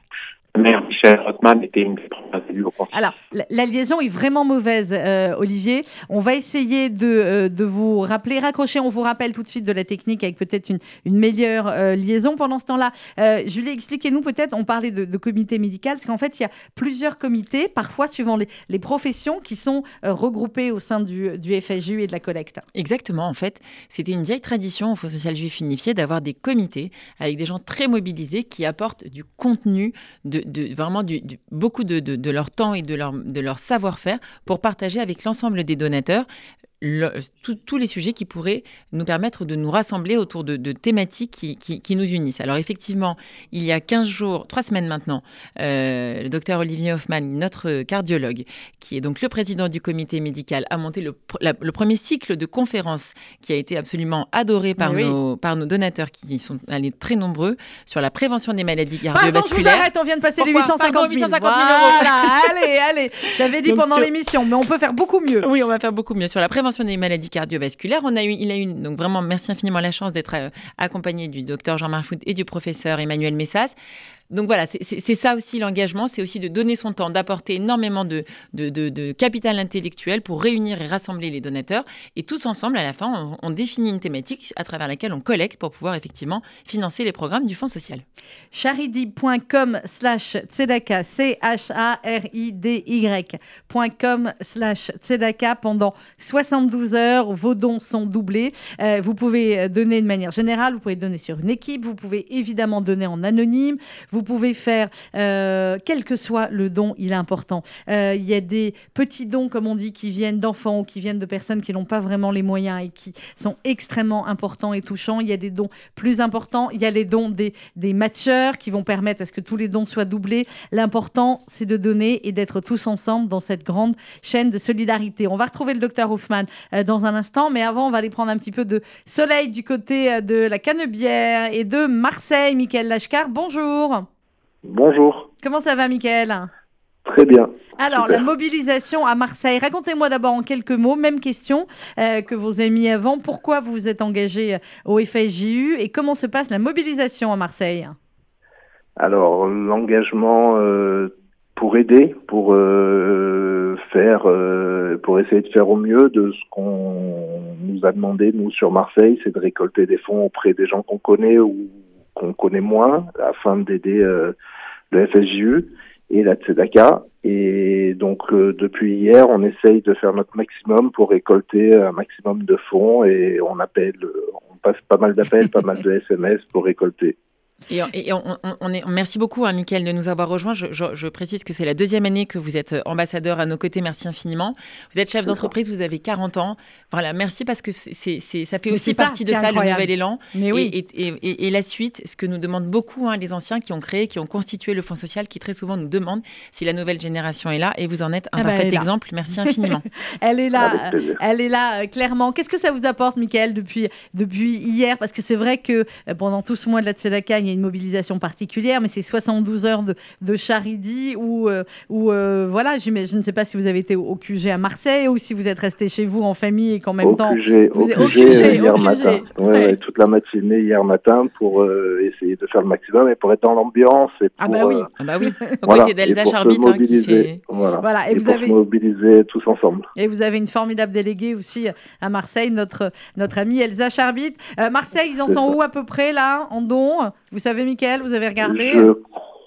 maire Michel Rothman était une des premières élues au conseil. Alors, la, la liaison est vraiment mauvaise, euh, Olivier. On va essayer de, euh, de vous rappeler, raccrocher. On vous rappelle tout de suite de la technique avec peut-être une, une meilleure euh, liaison. Pendant ce temps-là, euh, Julie, expliquez-nous peut-être, on parlait de, de comité médical, parce qu'en fait, il y a plusieurs comités, parfois suivant les, les professions, qui sont euh, regroupés au sein du, du FSJU et de la collecte. Exactement, en fait, c'était une vieille tradition au Fonds social juif unifié d'avoir des comités avec des gens très mobilisés qui apportent du contenu, de, de- vraiment beaucoup de, de- de leur temps et de leur, de leur savoir-faire pour partager avec l'ensemble des donateurs le- tout- tous les sujets qui pourraient nous permettre de nous rassembler autour de, de thématiques qui, qui- qui nous unissent. Alors effectivement, il y a 15 jours, 3 semaines maintenant, euh, le docteur Olivier Hoffman, notre cardiologue, qui est donc le président du comité médical, a monté le, pr- la- le premier cycle de conférences qui a été absolument adoré par, oui. nos, par nos donateurs qui sont allés très nombreux sur la prévention des maladies Pardon, je vous cardiovasculaires. arrête, on vient de passer les Pourquoi 850 Pardon, 000. 850 000 euros. Voilà, allez, allez. J'avais dit Donc, pendant sur- l'émission, mais on peut faire beaucoup mieux. Oui, on va faire beaucoup mieux sur la prévention des maladies cardiovasculaires. On a eu, il a eu donc vraiment merci infiniment la chance d'être euh, accompagné du docteur Jean-Marc Fout et du professeur Emmanuel Messas. Donc voilà, c'est- ça aussi l'engagement, c'est aussi de donner son temps, d'apporter énormément de, capital intellectuel pour réunir et rassembler les donateurs. Et tous ensemble, à la fin, on, définit une thématique à travers laquelle on collecte pour pouvoir effectivement financer les programmes du Fonds social. charidi.com slash tzedaka, C-H-A-R-I-D-Y.com slash tzedaka pendant 72 heures. Vos dons sont doublés. Euh, vous pouvez donner de manière générale, vous pouvez donner sur une équipe, vous pouvez évidemment donner en anonyme, pouvez faire, euh, quel que soit le don, il est important. Euh, Il y a des petits dons, comme on dit, qui viennent d'enfants ou qui viennent de personnes qui n'ont pas vraiment les moyens et qui sont extrêmement importants et touchants. Il y a des dons plus importants. Il y a les dons des, matcheurs qui vont permettre à ce que tous les dons soient doublés. L'important, c'est de donner et d'être tous ensemble dans cette grande chaîne de solidarité. On va retrouver le docteur Hoffman euh, dans un instant, mais avant, on va aller prendre un petit peu de soleil du côté de la Canebière et de Marseille. Michael Lachkar, bonjour. Bonjour, Comment ça va, Michael très bien. alors, Super. la mobilisation à Marseille. Racontez-moi d'abord en quelques mots, même question euh, que vous avez mis avant. Pourquoi vous vous êtes engagé euh, au FSJU et comment se passe la mobilisation à Marseille? Alors, l'engagement euh, pour aider, pour euh, faire, pour essayer de faire au mieux de ce qu'on nous a demandé, nous, sur Marseille, c'est de récolter des fonds auprès des gens qu'on connaît ou qu'on connaît moins, afin d'aider euh, le FSJU et la Tzedaka. Et donc, euh, depuis hier, on essaye de faire notre maximum pour récolter un maximum de fonds et on appelle, on passe pas mal d'appels, pas mal de SMS pour récolter. Et, et on, on- on est, merci beaucoup, hein, Mickaël, de nous avoir rejoints. Je, je- je précise que c'est la deuxième année que vous êtes ambassadeur à nos côtés. Merci infiniment. Vous êtes chef d'entreprise, vous avez 40 ans. Voilà, merci parce que c'est, ça fait Mais aussi ça partie de ça, le incroyable. nouvel élan. Mais oui. Et, et- et- et la suite, ce que nous demandent beaucoup hein, les anciens qui ont créé, qui ont constitué le Fonds social, qui très souvent nous demandent si la nouvelle génération est là. Et vous en êtes un Ah bah, parfait exemple. Merci infiniment. Elle est là, elle est là euh, clairement. Qu'est-ce que ça vous apporte, Michael, depuis, depuis hier? Parce que c'est vrai que euh, pendant tout ce mois de la Tzedaka, il y a une mobilisation particulière, mais c'est 72 heures de, de charidi où, euh, où euh, voilà, je ne sais pas si vous avez été au, au QG à Marseille ou si vous êtes resté chez vous en famille et qu'en même au temps. QG, vous au êtes- au QG, QG, euh, hier au QG. matin. Ouais, Ouais. ouais, toute la matinée hier matin pour euh, essayer de faire le maximum et pour être dans l'ambiance et pour, Ah bah oui. euh, Ah bah oui, voilà, côté d'Elsa pour se Charbit, hein, qui fait. Voilà. Voilà, et Et, vous pour avez- se mobiliser tous ensemble. Et vous avez une formidable déléguée aussi à Marseille, notre, notre amie Elsa Charbit. Euh, Marseille, ils en sont ça. où à peu près là, en dons Vous savez, Michael, vous avez regardé Je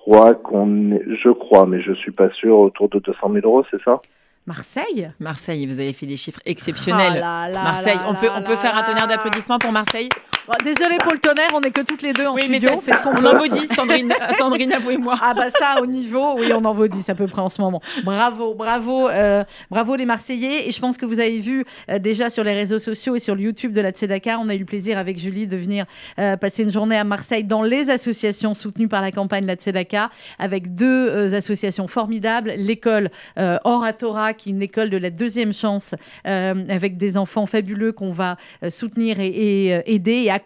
crois qu'on est, je crois, mais je suis pas sûr, autour de 200 000 euros, c'est ça? Marseille? Marseille, vous avez fait des chiffres exceptionnels. Ah là là Marseille, là on peut, là on peut faire un tonnerre d'applaudissements pour Marseille? Bon, Désolé pour le tonnerre, on n'est que toutes les deux en Oui, mais studio. ça, on fait ce qu'on on en vaut 10, Sandrine, Sandrine, avouez moi. Ah bah ça, au niveau, oui, on en vaut 10 à peu près en ce moment. Bravo, bravo, euh, bravo les Marseillais. Et je pense que vous avez vu euh, déjà sur les réseaux sociaux et sur le YouTube de la Tzedaka, on a eu le plaisir avec Julie de venir euh, passer une journée à Marseille dans les associations soutenues par la campagne La Tzedaka, avec deux euh, associations formidables. L'école euh, Oratora, qui est une école de la deuxième chance, euh, avec des enfants fabuleux qu'on va euh, soutenir et, et, euh, aider et accompagner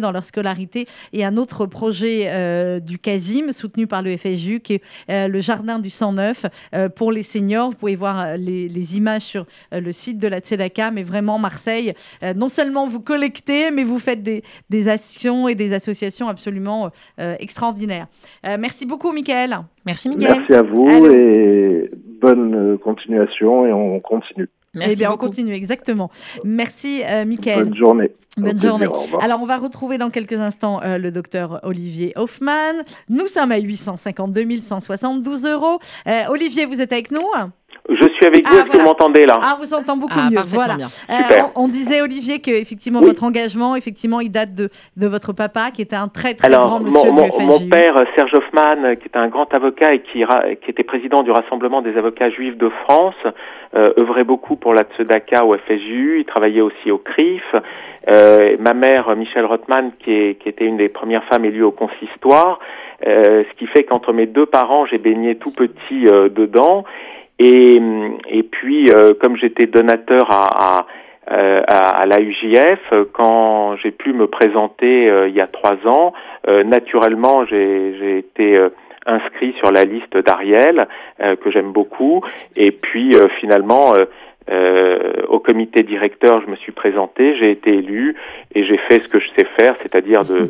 dans leur scolarité. Et un autre projet du CASIM, soutenu par le FSJU, qui est le Jardin du 109 pour les seniors. Vous pouvez voir les, images sur le site de la Tzedaka, mais vraiment Marseille, non seulement vous collectez, mais vous faites des, des actions et des associations absolument extraordinaires. merci beaucoup, Michael. Merci, Michael. Merci à vous et bonne continuation et on continue. Merci eh bien, on continue, exactement. Merci, euh, Bonne journée. Bonne journée. Alors, on va retrouver dans quelques instants euh, le docteur Olivier Hoffman. Nous sommes à 852 172 euros. Euh, Olivier, vous êtes avec nous? Je suis avec vous, ah, est-ce que vous m'entendez là? Ah, vous entend beaucoup ah, mieux. Voilà. Euh, on, disait, Olivier, que effectivement votre engagement, effectivement, il date de, de votre papa, qui était un très très grand monsieur mon. Mon père, Serge Hoffman, qui était un grand avocat et qui, qui était président du Rassemblement des avocats juifs de France, euh, œuvrait beaucoup pour la Tzedaka au FSJU. Il travaillait aussi au CRIF. Euh, ma mère, Michel Rothman, qui, est, qui, était une des premières femmes élues au consistoire. Euh, ce qui fait qu'entre mes deux parents, j'ai baigné tout petit euh, dedans. Et, et puis, euh, comme j'étais donateur à, à euh, à, la UJF, quand j'ai pu me présenter euh, il y a trois ans, naturellement j'ai été inscrit sur la liste d'Ariel, que j'aime beaucoup, et puis finalement au comité directeur je me suis présenté, j'ai été élu et j'ai fait ce que je sais faire, c'est-à-dire de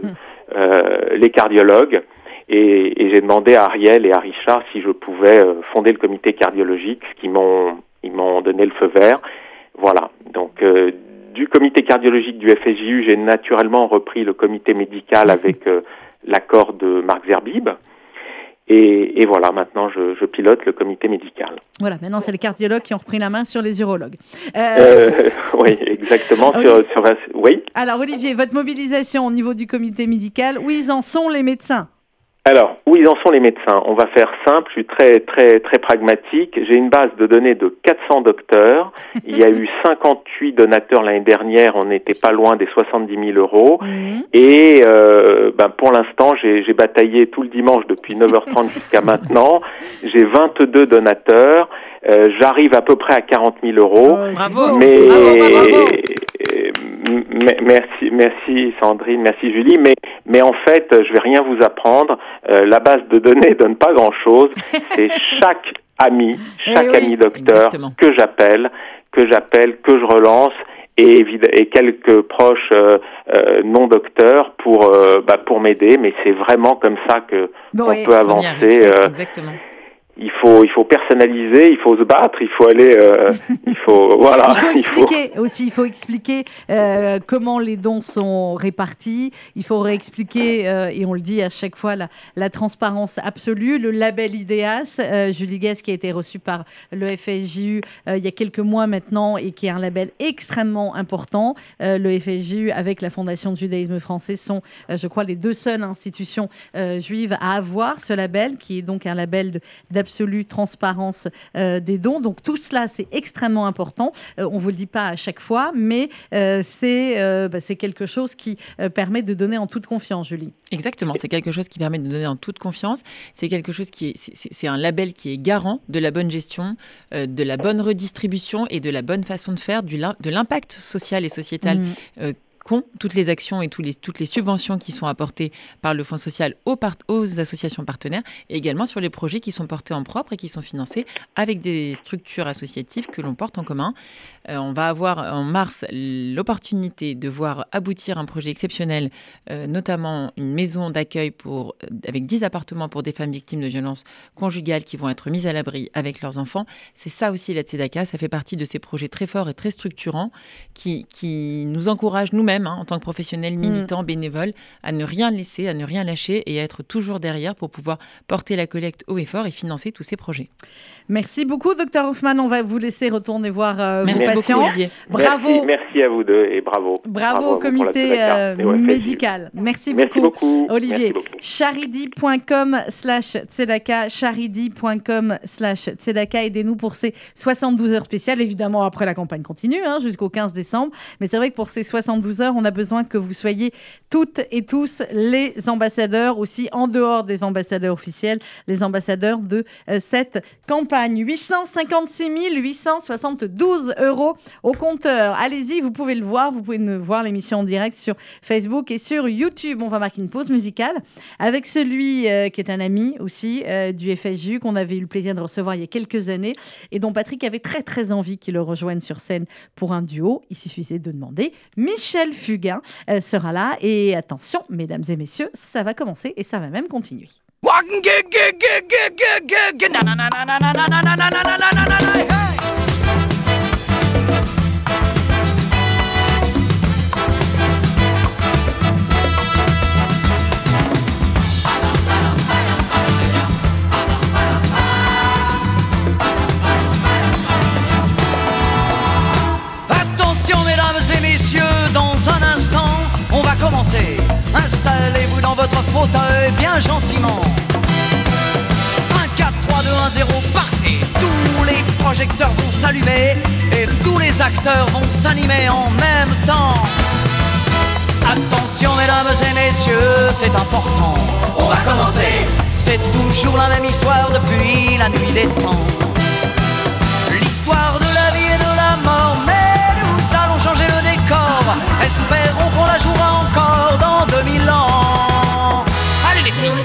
les cardiologues. Et, et j'ai demandé à Ariel et à Richard si je pouvais euh, fonder le comité cardiologique, ce qu'ils m'ont ils m'ont donné le feu vert. Voilà. Donc euh, du comité cardiologique du FSJU, j'ai naturellement repris le comité médical avec euh, l'accord de Marc Zerbib. Et, et, voilà, maintenant je, je, pilote le comité médical. Voilà, maintenant c'est les cardiologues qui ont repris la main sur les urologues. Euh... oui, exactement. sur, sur, oui. Alors Olivier, votre mobilisation au niveau du comité médical, où ils en sont les médecins? Alors, où ils en sont les médecins? On va faire simple, je suis très très très pragmatique. J'ai une base de données de 400 docteurs. Il y a eu 58 donateurs l'année dernière, on n'était pas loin des 70 000 euros. Mhm. Et euh, ben, pour l'instant, j'ai bataillé tout le dimanche depuis 9h30 jusqu'à maintenant. J'ai 22 donateurs. Euh, J'arrive à peu près à 40 000 euros. Oh, bravo, mais bravo, merci, merci Sandrine, merci Julie. Mais, mais en fait, je vais rien vous apprendre. Euh, la base de données donne pas grand-chose. C'est chaque ami, chaque ami docteur que j'appelle, que j'appelle, que je relance. Et, et quelques proches euh, euh, non docteurs pour bah, pour m'aider mais c'est vraiment comme ça que on peut avancer exactement il faut il faut personnaliser, il faut se battre, il faut aller, euh, il faut voilà. Il faut expliquer aussi, il faut expliquer euh, comment les dons sont répartis. Il faut réexpliquer euh, et on le dit à chaque fois la, la transparence absolue. Le label IDEAS, Julie Guest qui a été reçu par le FSJU il y a quelques mois maintenant et qui est un label extrêmement important. le FSJU avec la Fondation de judaïsme français sont, je crois, les deux seules institutions juives à avoir ce label, qui est donc un label de absolue transparence euh, des dons. Donc tout cela, c'est extrêmement important. Euh, on ne vous le dit pas à chaque fois, mais euh, bah, c'est quelque chose qui permet de donner en toute confiance, Julie. Exactement, c'est quelque chose qui permet de donner en toute confiance. C'est quelque chose qui est, c'est un label qui est garant de la bonne gestion, de la bonne redistribution et de la bonne façon de faire, du, de l'impact social et sociétal mmh toutes les actions et toutes les subventions qui sont apportées par le Fonds social aux, associations partenaires et également sur les projets qui sont portés en propre et qui sont financés avec des structures associatives que l'on porte en commun. Euh, on va avoir en mars l'opportunité de voir aboutir un projet exceptionnel, euh, notamment une maison d'accueil avec 10 appartements pour des femmes victimes de violences conjugales qui vont être mises à l'abri avec leurs enfants. C'est ça aussi la Tzedaka, ça fait partie de ces projets très forts et très structurants qui, qui nous encouragent nous-mêmes Hein, en tant que professionnel, mm. militant, bénévole, à ne rien laisser, à ne rien lâcher et à être toujours derrière pour pouvoir porter la collecte haut et fort et financer tous ces projets. Merci beaucoup, docteur Hoffman. On va vous laisser retourner voir euh, vos patients. Bravo. Merci, à vous deux et bravo. Bravo, au comité euh, médical. Merci, beaucoup, Olivier. charidi.com slash tzedaka, charidi.com slash tzedaka. Aidez-nous pour ces 72 heures spéciales. Évidemment, après la campagne continue, hein, jusqu'au 15 décembre. Mais c'est vrai que pour ces 72 heures, heures, on a besoin que vous soyez toutes et tous les ambassadeurs, aussi en dehors des ambassadeurs officiels, les ambassadeurs de euh, cette campagne. 856 872 euros au compteur. Allez-y, vous pouvez le voir, vous pouvez nous voir l'émission en direct sur Facebook et sur YouTube. On va marquer une pause musicale avec celui euh, qui est un ami aussi euh, du FSJU qu'on avait eu le plaisir de recevoir il y a quelques années et dont Patrick avait très très envie qu'il le rejoigne sur scène pour un duo. Il suffisait de demander. Michel Fugain euh, sera là et attention, mesdames et messieurs, ça va commencer et ça va même continuer. Attention mesdames et messieurs, dans un instant, on va commencer. Installez-vous dans votre fauteuil bien gentiment. 5, 4, 3, 2, 1, 0, partez. Tous les projecteurs vont s'allumer et tous les acteurs vont s'animer en même temps. Attention mesdames et messieurs, c'est important. On va commencer. C'est toujours la même histoire depuis la nuit des temps. L'histoire de Espérons qu'on la jouera encore dans 2000 ans. Allez les filles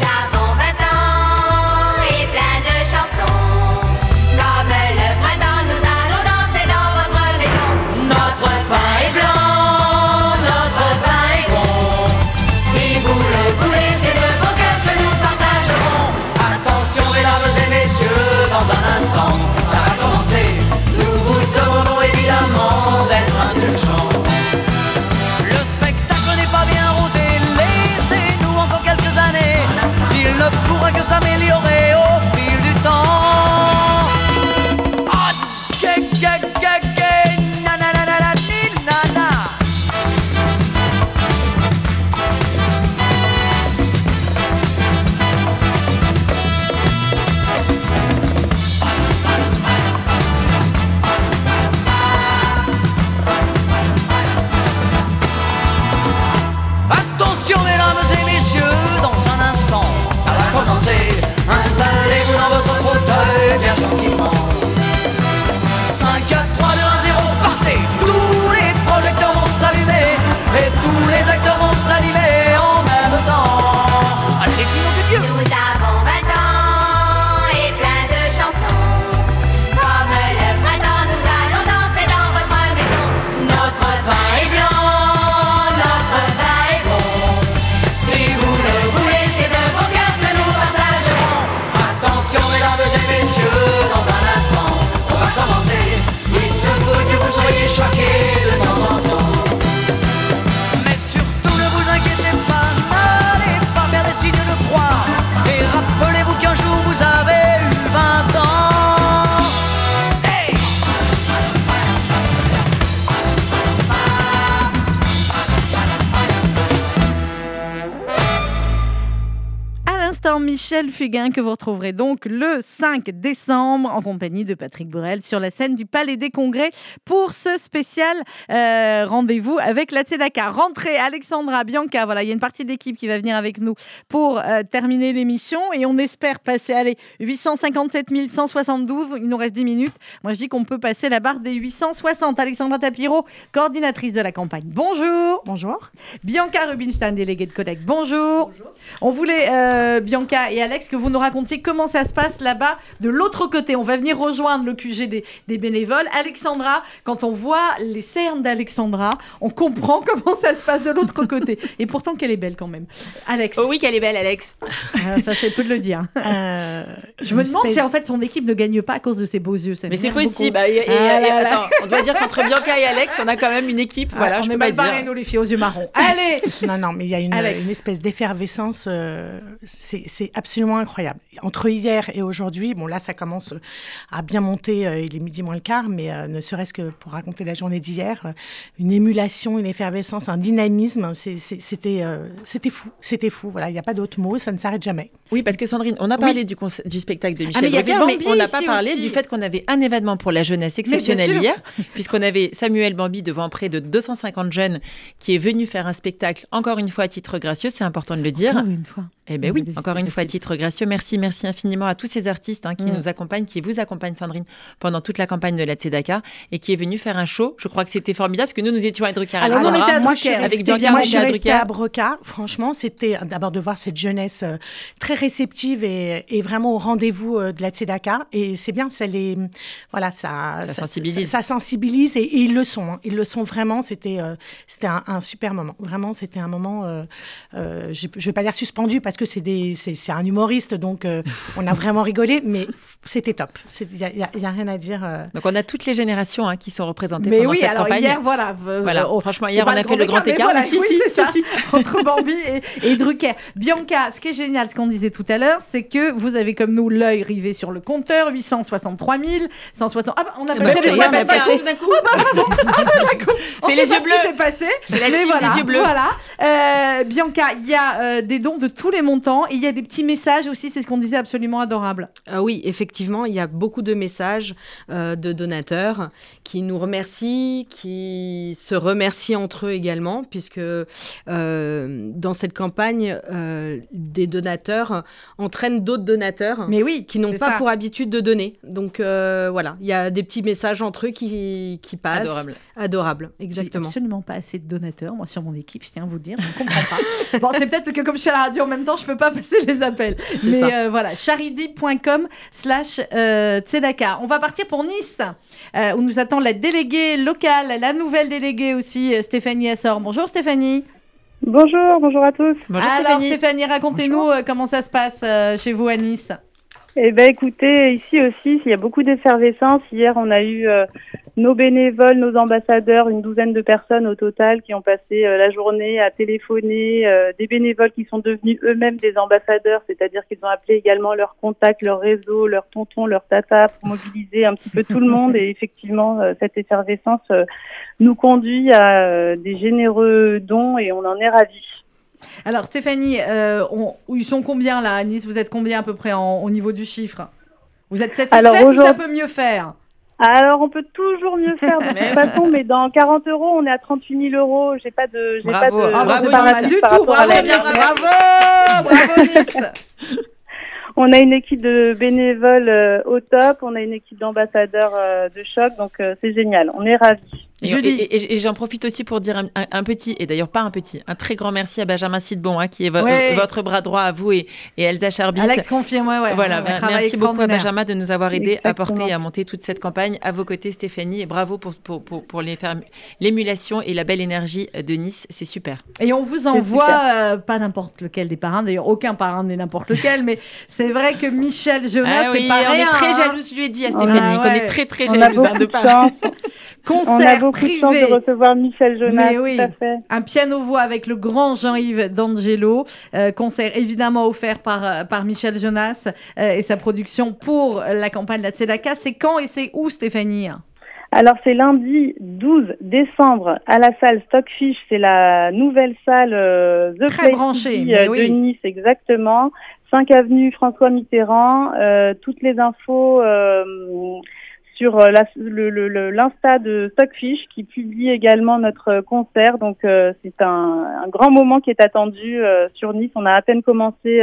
Michel Fugain, que vous retrouverez donc le 5 décembre en compagnie de Patrick Borel sur la scène du Palais des Congrès pour ce spécial euh, rendez-vous avec la Tzedaka. Rentrée, Alexandra, Bianca, voilà, il y a une partie de l'équipe qui va venir avec nous pour euh, terminer l'émission et on espère passer, allez, 857 172, il nous reste 10 minutes. Moi, je dis qu'on peut passer la barre des 860. Alexandra Tapiro, coordinatrice de la campagne. Bonjour. Bonjour. Bianca Rubinstein, déléguée de Codec. Bonjour. On voulait, euh, Bianca et Alex, que vous nous racontiez comment ça se passe là-bas de l'autre côté. On va venir rejoindre le QG des, des bénévoles. Alexandra, quand on voit les cernes d'Alexandra, on comprend comment ça se passe de l'autre côté. Et pourtant, qu'elle est belle quand même. Alex. Oh oui, qu'elle est belle, Alex. Euh, ça, c'est peu de le dire. Euh, Je me demande espèce- si en fait son équipe ne gagne pas à cause de ses beaux yeux. Ça Mais c'est possible. beaucoup. Et- et- Ah et- là là. attends, on doit dire qu'entre Bianca et Alex, on a quand même une équipe. Voilà, Ah, je on peux est pas mal dire. nous, les filles aux yeux marrons. Allez Non, non, mais il y a une, espèce d'effervescence. euh, c'est c'est absolument incroyable. Entre hier et aujourd'hui, bon là ça commence à bien monter, euh, il est midi moins le quart, mais euh, ne serait-ce que pour raconter la journée d'hier, euh, une émulation, une effervescence, un dynamisme, c'était euh, c'était fou, c'était fou. Voilà, il n'y a pas d'autre mot, ça ne s'arrête jamais. Oui, parce que Sandrine, on a parlé du, spectacle de Ah, Michel mais Drucker, mais, on n'a pas parlé aussi. du fait qu'on avait un événement pour la jeunesse exceptionnel hier, puisqu'on avait Samuel Bambi devant près de 250 jeunes qui est venu faire un spectacle, encore une fois à titre gracieux, c'est important de le dire. Encore une fois. Eh bien oui, encore une fois à titre gracieux. Merci, merci infiniment à tous ces artistes hein, qui Mm. nous accompagnent, qui vous accompagnent, Sandrine, pendant toute la campagne de la Tzedaka et qui est venu faire un show. Je crois que c'était formidable parce que nous, nous étions à Drucker. Alors, on était à moi, Drucker. avec Bianca, moi, je était suis à restée à Broca. Franchement, c'était d'abord de voir cette jeunesse euh, très réceptive et, et vraiment au rendez-vous euh, de la Tzedaka. Et c'est bien, ça les, voilà, ça, Ça sensibilise. Ça, ça sensibilise et, et ils le sont. hein. Ils le sont vraiment. C'était, euh, c'était un, un super moment. Vraiment, c'était un moment. euh, euh, je, je vais pas dire suspendu parce que c'est des, c'est, c'est un humoriste, donc euh, on a vraiment rigolé, mais c'était top. Il y a, rien à dire. euh. Donc on a toutes les générations hein, qui sont représentées Mais pendant oui, cette alors campagne. hier, voilà. Voilà. oh, Franchement, hier, on a fait le grand écart. voilà, Mais si, oui, si, c'est si, ça, si. entre Bambi et, et Drucker. Bianca, ce qui est génial, ce qu'on disait tout à l'heure, c'est que vous avez comme nous l'œil rivé sur le compteur, 863 000, 160. Ah bah, on a bah, passé les on a passé passé. tout d'un coup. Ah bah bravo. Ah bah, d'accord. On C'est les yeux bleus. passé. C'est des yeux bleus. Voilà. Euh, Bianca, il y a des dons de tous les montants et il y a des petits messages aussi, c'est ce qu'on disait absolument adorable. Ah oui, effectivement, il y a beaucoup de messages euh, de donateurs qui nous remercient, qui se remercient entre eux également, puisque euh, dans cette campagne, euh, des donateurs entraînent d'autres donateurs Mais oui, qui n'ont pas ça. pour habitude de donner. Donc euh, voilà, il y a des petits messages entre eux qui, qui passent. Adorable. Adorable, exactement. absolument pas assez de donateurs, moi, sur mon équipe, je tiens à vous dire, je ne comprends pas. bon, c'est peut-être que comme je suis à la radio en même temps, je peux pas passer les appels. Mais euh, voilà, charidi.com slash euh, tzedaka. On va partir pour Nice, euh, où nous attend la déléguée locale, la nouvelle déléguée aussi, Stéphanie Assor. Bonjour Stéphanie. Bonjour, bonjour à tous. Alors Stéphanie, racontez-nous euh, comment ça se passe euh, chez vous à Nice? Eh ben, écoutez, ici aussi, il y a beaucoup d'effervescence. Hier, on a eu euh, nos bénévoles, nos ambassadeurs, une douzaine de personnes au total qui ont passé euh, la journée à téléphoner, euh, des bénévoles qui sont devenus eux-mêmes des ambassadeurs, c'est-à-dire qu'ils ont appelé également leurs contacts, leur réseau, leurs tontons, leurs tatas pour mobiliser un petit peu tout le monde. Et effectivement, cette effervescence nous conduit à des généreux dons et on en est ravis. Alors Stéphanie, euh, on- ils sont combien là à Nice? Vous êtes combien à peu près en- au niveau du chiffre? Vous êtes satisfaite Alors, ou ça peut mieux faire? Alors, on peut toujours mieux faire de Mais toute façon, mais dans 40 euros, on est à 38 000 euros. J'ai pas de, j'ai pas de, Ah, de bravo. Du tout, bravo, bravo, bravo, Nice. On a une équipe de bénévoles euh, au top, on a une équipe d'ambassadeurs euh, de choc, donc euh, c'est génial. On est ravis. Et, et- et- et j'en profite aussi pour dire un, un- un petit, et d'ailleurs pas un petit, un très grand merci à Benjamin Sidbon, hein, qui est vo- Ouais. votre bras droit à vous et, et Elsa Charbit. Alex confirme, ouais, ouais. Voilà, Ouais, merci beaucoup à. Benjamin de nous avoir aidés à porter et à monter toute cette campagne. À vos côtés, Stéphanie, et bravo pour, pour, pour, pour les faire- l'émulation et la belle énergie de Nice. C'est super. Et on vous envoie euh, pas n'importe lequel des parrains, d'ailleurs aucun parrain n'est n'importe lequel, mais c'est vrai que Michel Jonas, Ah c'est oui, pas on est très hein. jaloux, je lui ai dit à Stéphanie, qu'on est très très jaloux hein, de chance. Concert beaucoup privé. de recevoir Michel Jonas. Mais oui, tout à fait. un piano-voix avec le grand Jean-Yves D'Angelo, euh, concert évidemment offert par, euh, par Michel Jonas euh, et sa production pour la campagne de la Tzedaka. C'est quand et c'est où Stéphanie? Alors c'est lundi 12 décembre à la salle Stockfish, c'est la nouvelle salle euh, The Très branchée, City, mais euh, de oui. Nice exactement. 5 avenue François Mitterrand. Toutes les infos sur euh, l'Insta de Stockfish qui publie également notre euh, concert. Donc euh, c'est un, un grand moment qui est attendu sur Nice. On a à peine commencé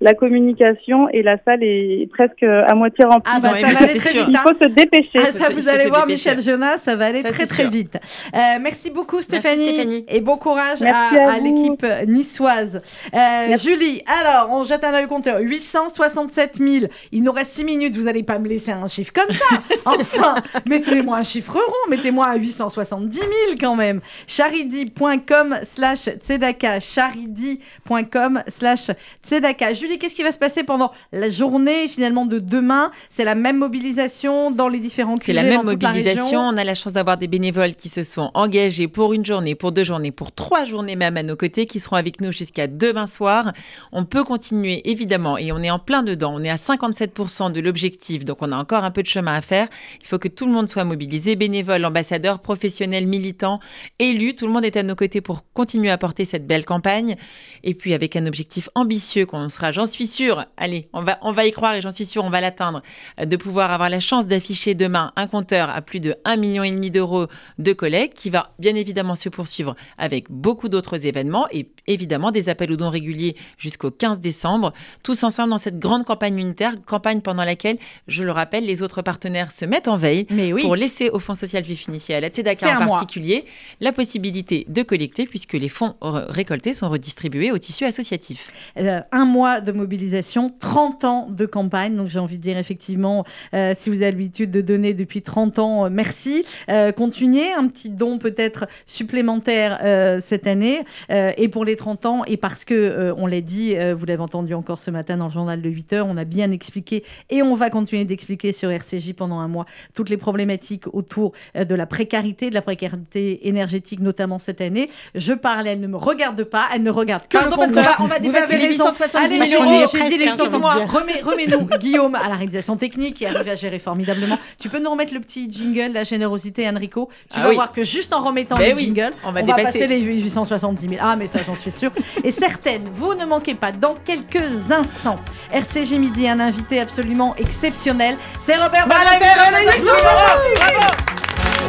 la communication et la salle est presque à moitié remplie. Ah bah, ça va aller très vite. Il hein. faut se dépêcher. Ah, ça, vous allez voir, Michel Jonas, ça va aller Ça, très très vite. Euh, merci beaucoup, Stéphanie. Stéphanie. Et bon courage Merci à, à à vous. l'équipe niçoise. Euh, Julie, alors, on jette un œil au compteur. 867 000. Il nous reste 6 minutes. Vous n'allez pas me laisser un chiffre comme ça. Enfin, mettez-moi un chiffre rond. Mettez-moi à 870 000 quand même. charidi.com slash tzedaka. charidi.com slash tzedaka. Qu'est-ce qui va se passer pendant la journée finalement de demain? C'est la même mobilisation dans les différents C'est la même la mobilisation. On a la chance d'avoir des bénévoles qui se sont engagés pour une journée, pour deux journées, pour trois journées même à nos côtés, qui seront avec nous jusqu'à demain soir. On peut continuer évidemment et on est en plein dedans. On est à 57% de l'objectif, donc on a encore un peu de chemin à faire. Il faut que tout le monde soit mobilisé, bénévoles, ambassadeurs, professionnels, militants, élus. Tout le monde est à nos côtés pour continuer à porter cette belle campagne. Et puis avec un objectif ambitieux qu'on sera, j'en suis sûre, allez, on va, on va y croire et j'en suis sûre, on va l'atteindre, euh, de pouvoir avoir la chance d'afficher demain un compteur à plus de 1,5 million d'euros de collecte qui va bien évidemment se poursuivre avec beaucoup d'autres événements et évidemment des appels aux dons réguliers jusqu'au 15 décembre, tous ensemble dans cette grande campagne unitaire, campagne pendant laquelle, je le rappelle, les autres partenaires se mettent en veille pour laisser au Fonds social vif initié à la Tzedaka en mois. particulier la possibilité de collecter puisque les fonds récoltés sont redistribués au tissu associatif. Euh, un mois de mobilisation, 30 ans de campagne. Donc j'ai envie de dire effectivement, euh, si vous avez l'habitude de donner depuis 30 ans, euh, merci. Euh, continuez, un petit don peut-être supplémentaire euh, cette année. Et pour les 30 ans, et parce que, on l'a dit, vous l'avez entendu encore ce matin dans le journal de 8 heures, on a bien expliqué et on va continuer d'expliquer sur RCJ pendant un mois toutes les problématiques autour de la précarité, de la précarité énergétique, notamment cette année. Je parle, elle ne me regarde pas, elle ne regarde que Pardon, le parce va- on va dépasser les raison. 870 Allez, 000 Julie, euros. J'ai dit les Presque, 870 hein, 000. Remets- Remets-nous Guillaume à la réalisation technique qui arrive à gérer formidablement. Tu peux nous remettre le petit jingle, la générosité, Enrico Tu Ah vas oui. voir que juste en remettant Ben le oui, jingle, on va dépasser. passer les 870 000. Ah, mais ça, j'en suis sûre. Et certaines, vous ne manquez pas, dans quelques instants, RCG Midi, un invité absolument exceptionnel. C'est Robert bravo.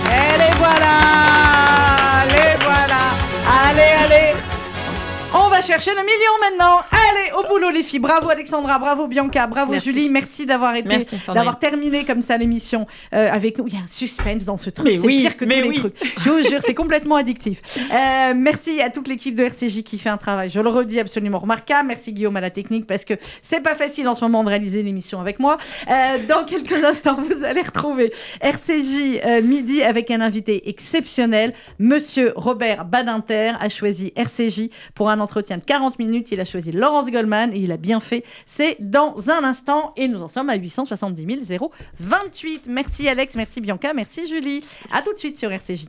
Et les voilà Les voilà Allez, allez on va chercher le million maintenant. Allez, au boulot les filles. Bravo Alexandra, bravo Bianca, bravo Merci. Julie. Merci d'avoir été, d'avoir terminé comme ça l'émission euh, avec nous. Il y a un suspense dans ce truc. C'est oui, pire que tous les trucs. Je vous jure, c'est complètement addictif. Euh, merci à toute l'équipe de RCJ qui fait un travail, je le redis, absolument remarquable. Merci Guillaume à la technique parce que c'est pas facile en ce moment de réaliser l'émission avec moi. Euh, dans quelques instants, vous allez retrouver RCJ midi avec un invité exceptionnel. Monsieur Robert Badinter a choisi RCJ pour un de 40 minutes. Il a choisi Laurence Goldman et il a bien fait. C'est dans un instant et nous en sommes à 870 028. Merci Alex, merci Bianca, merci Julie. À tout de suite sur RCJ.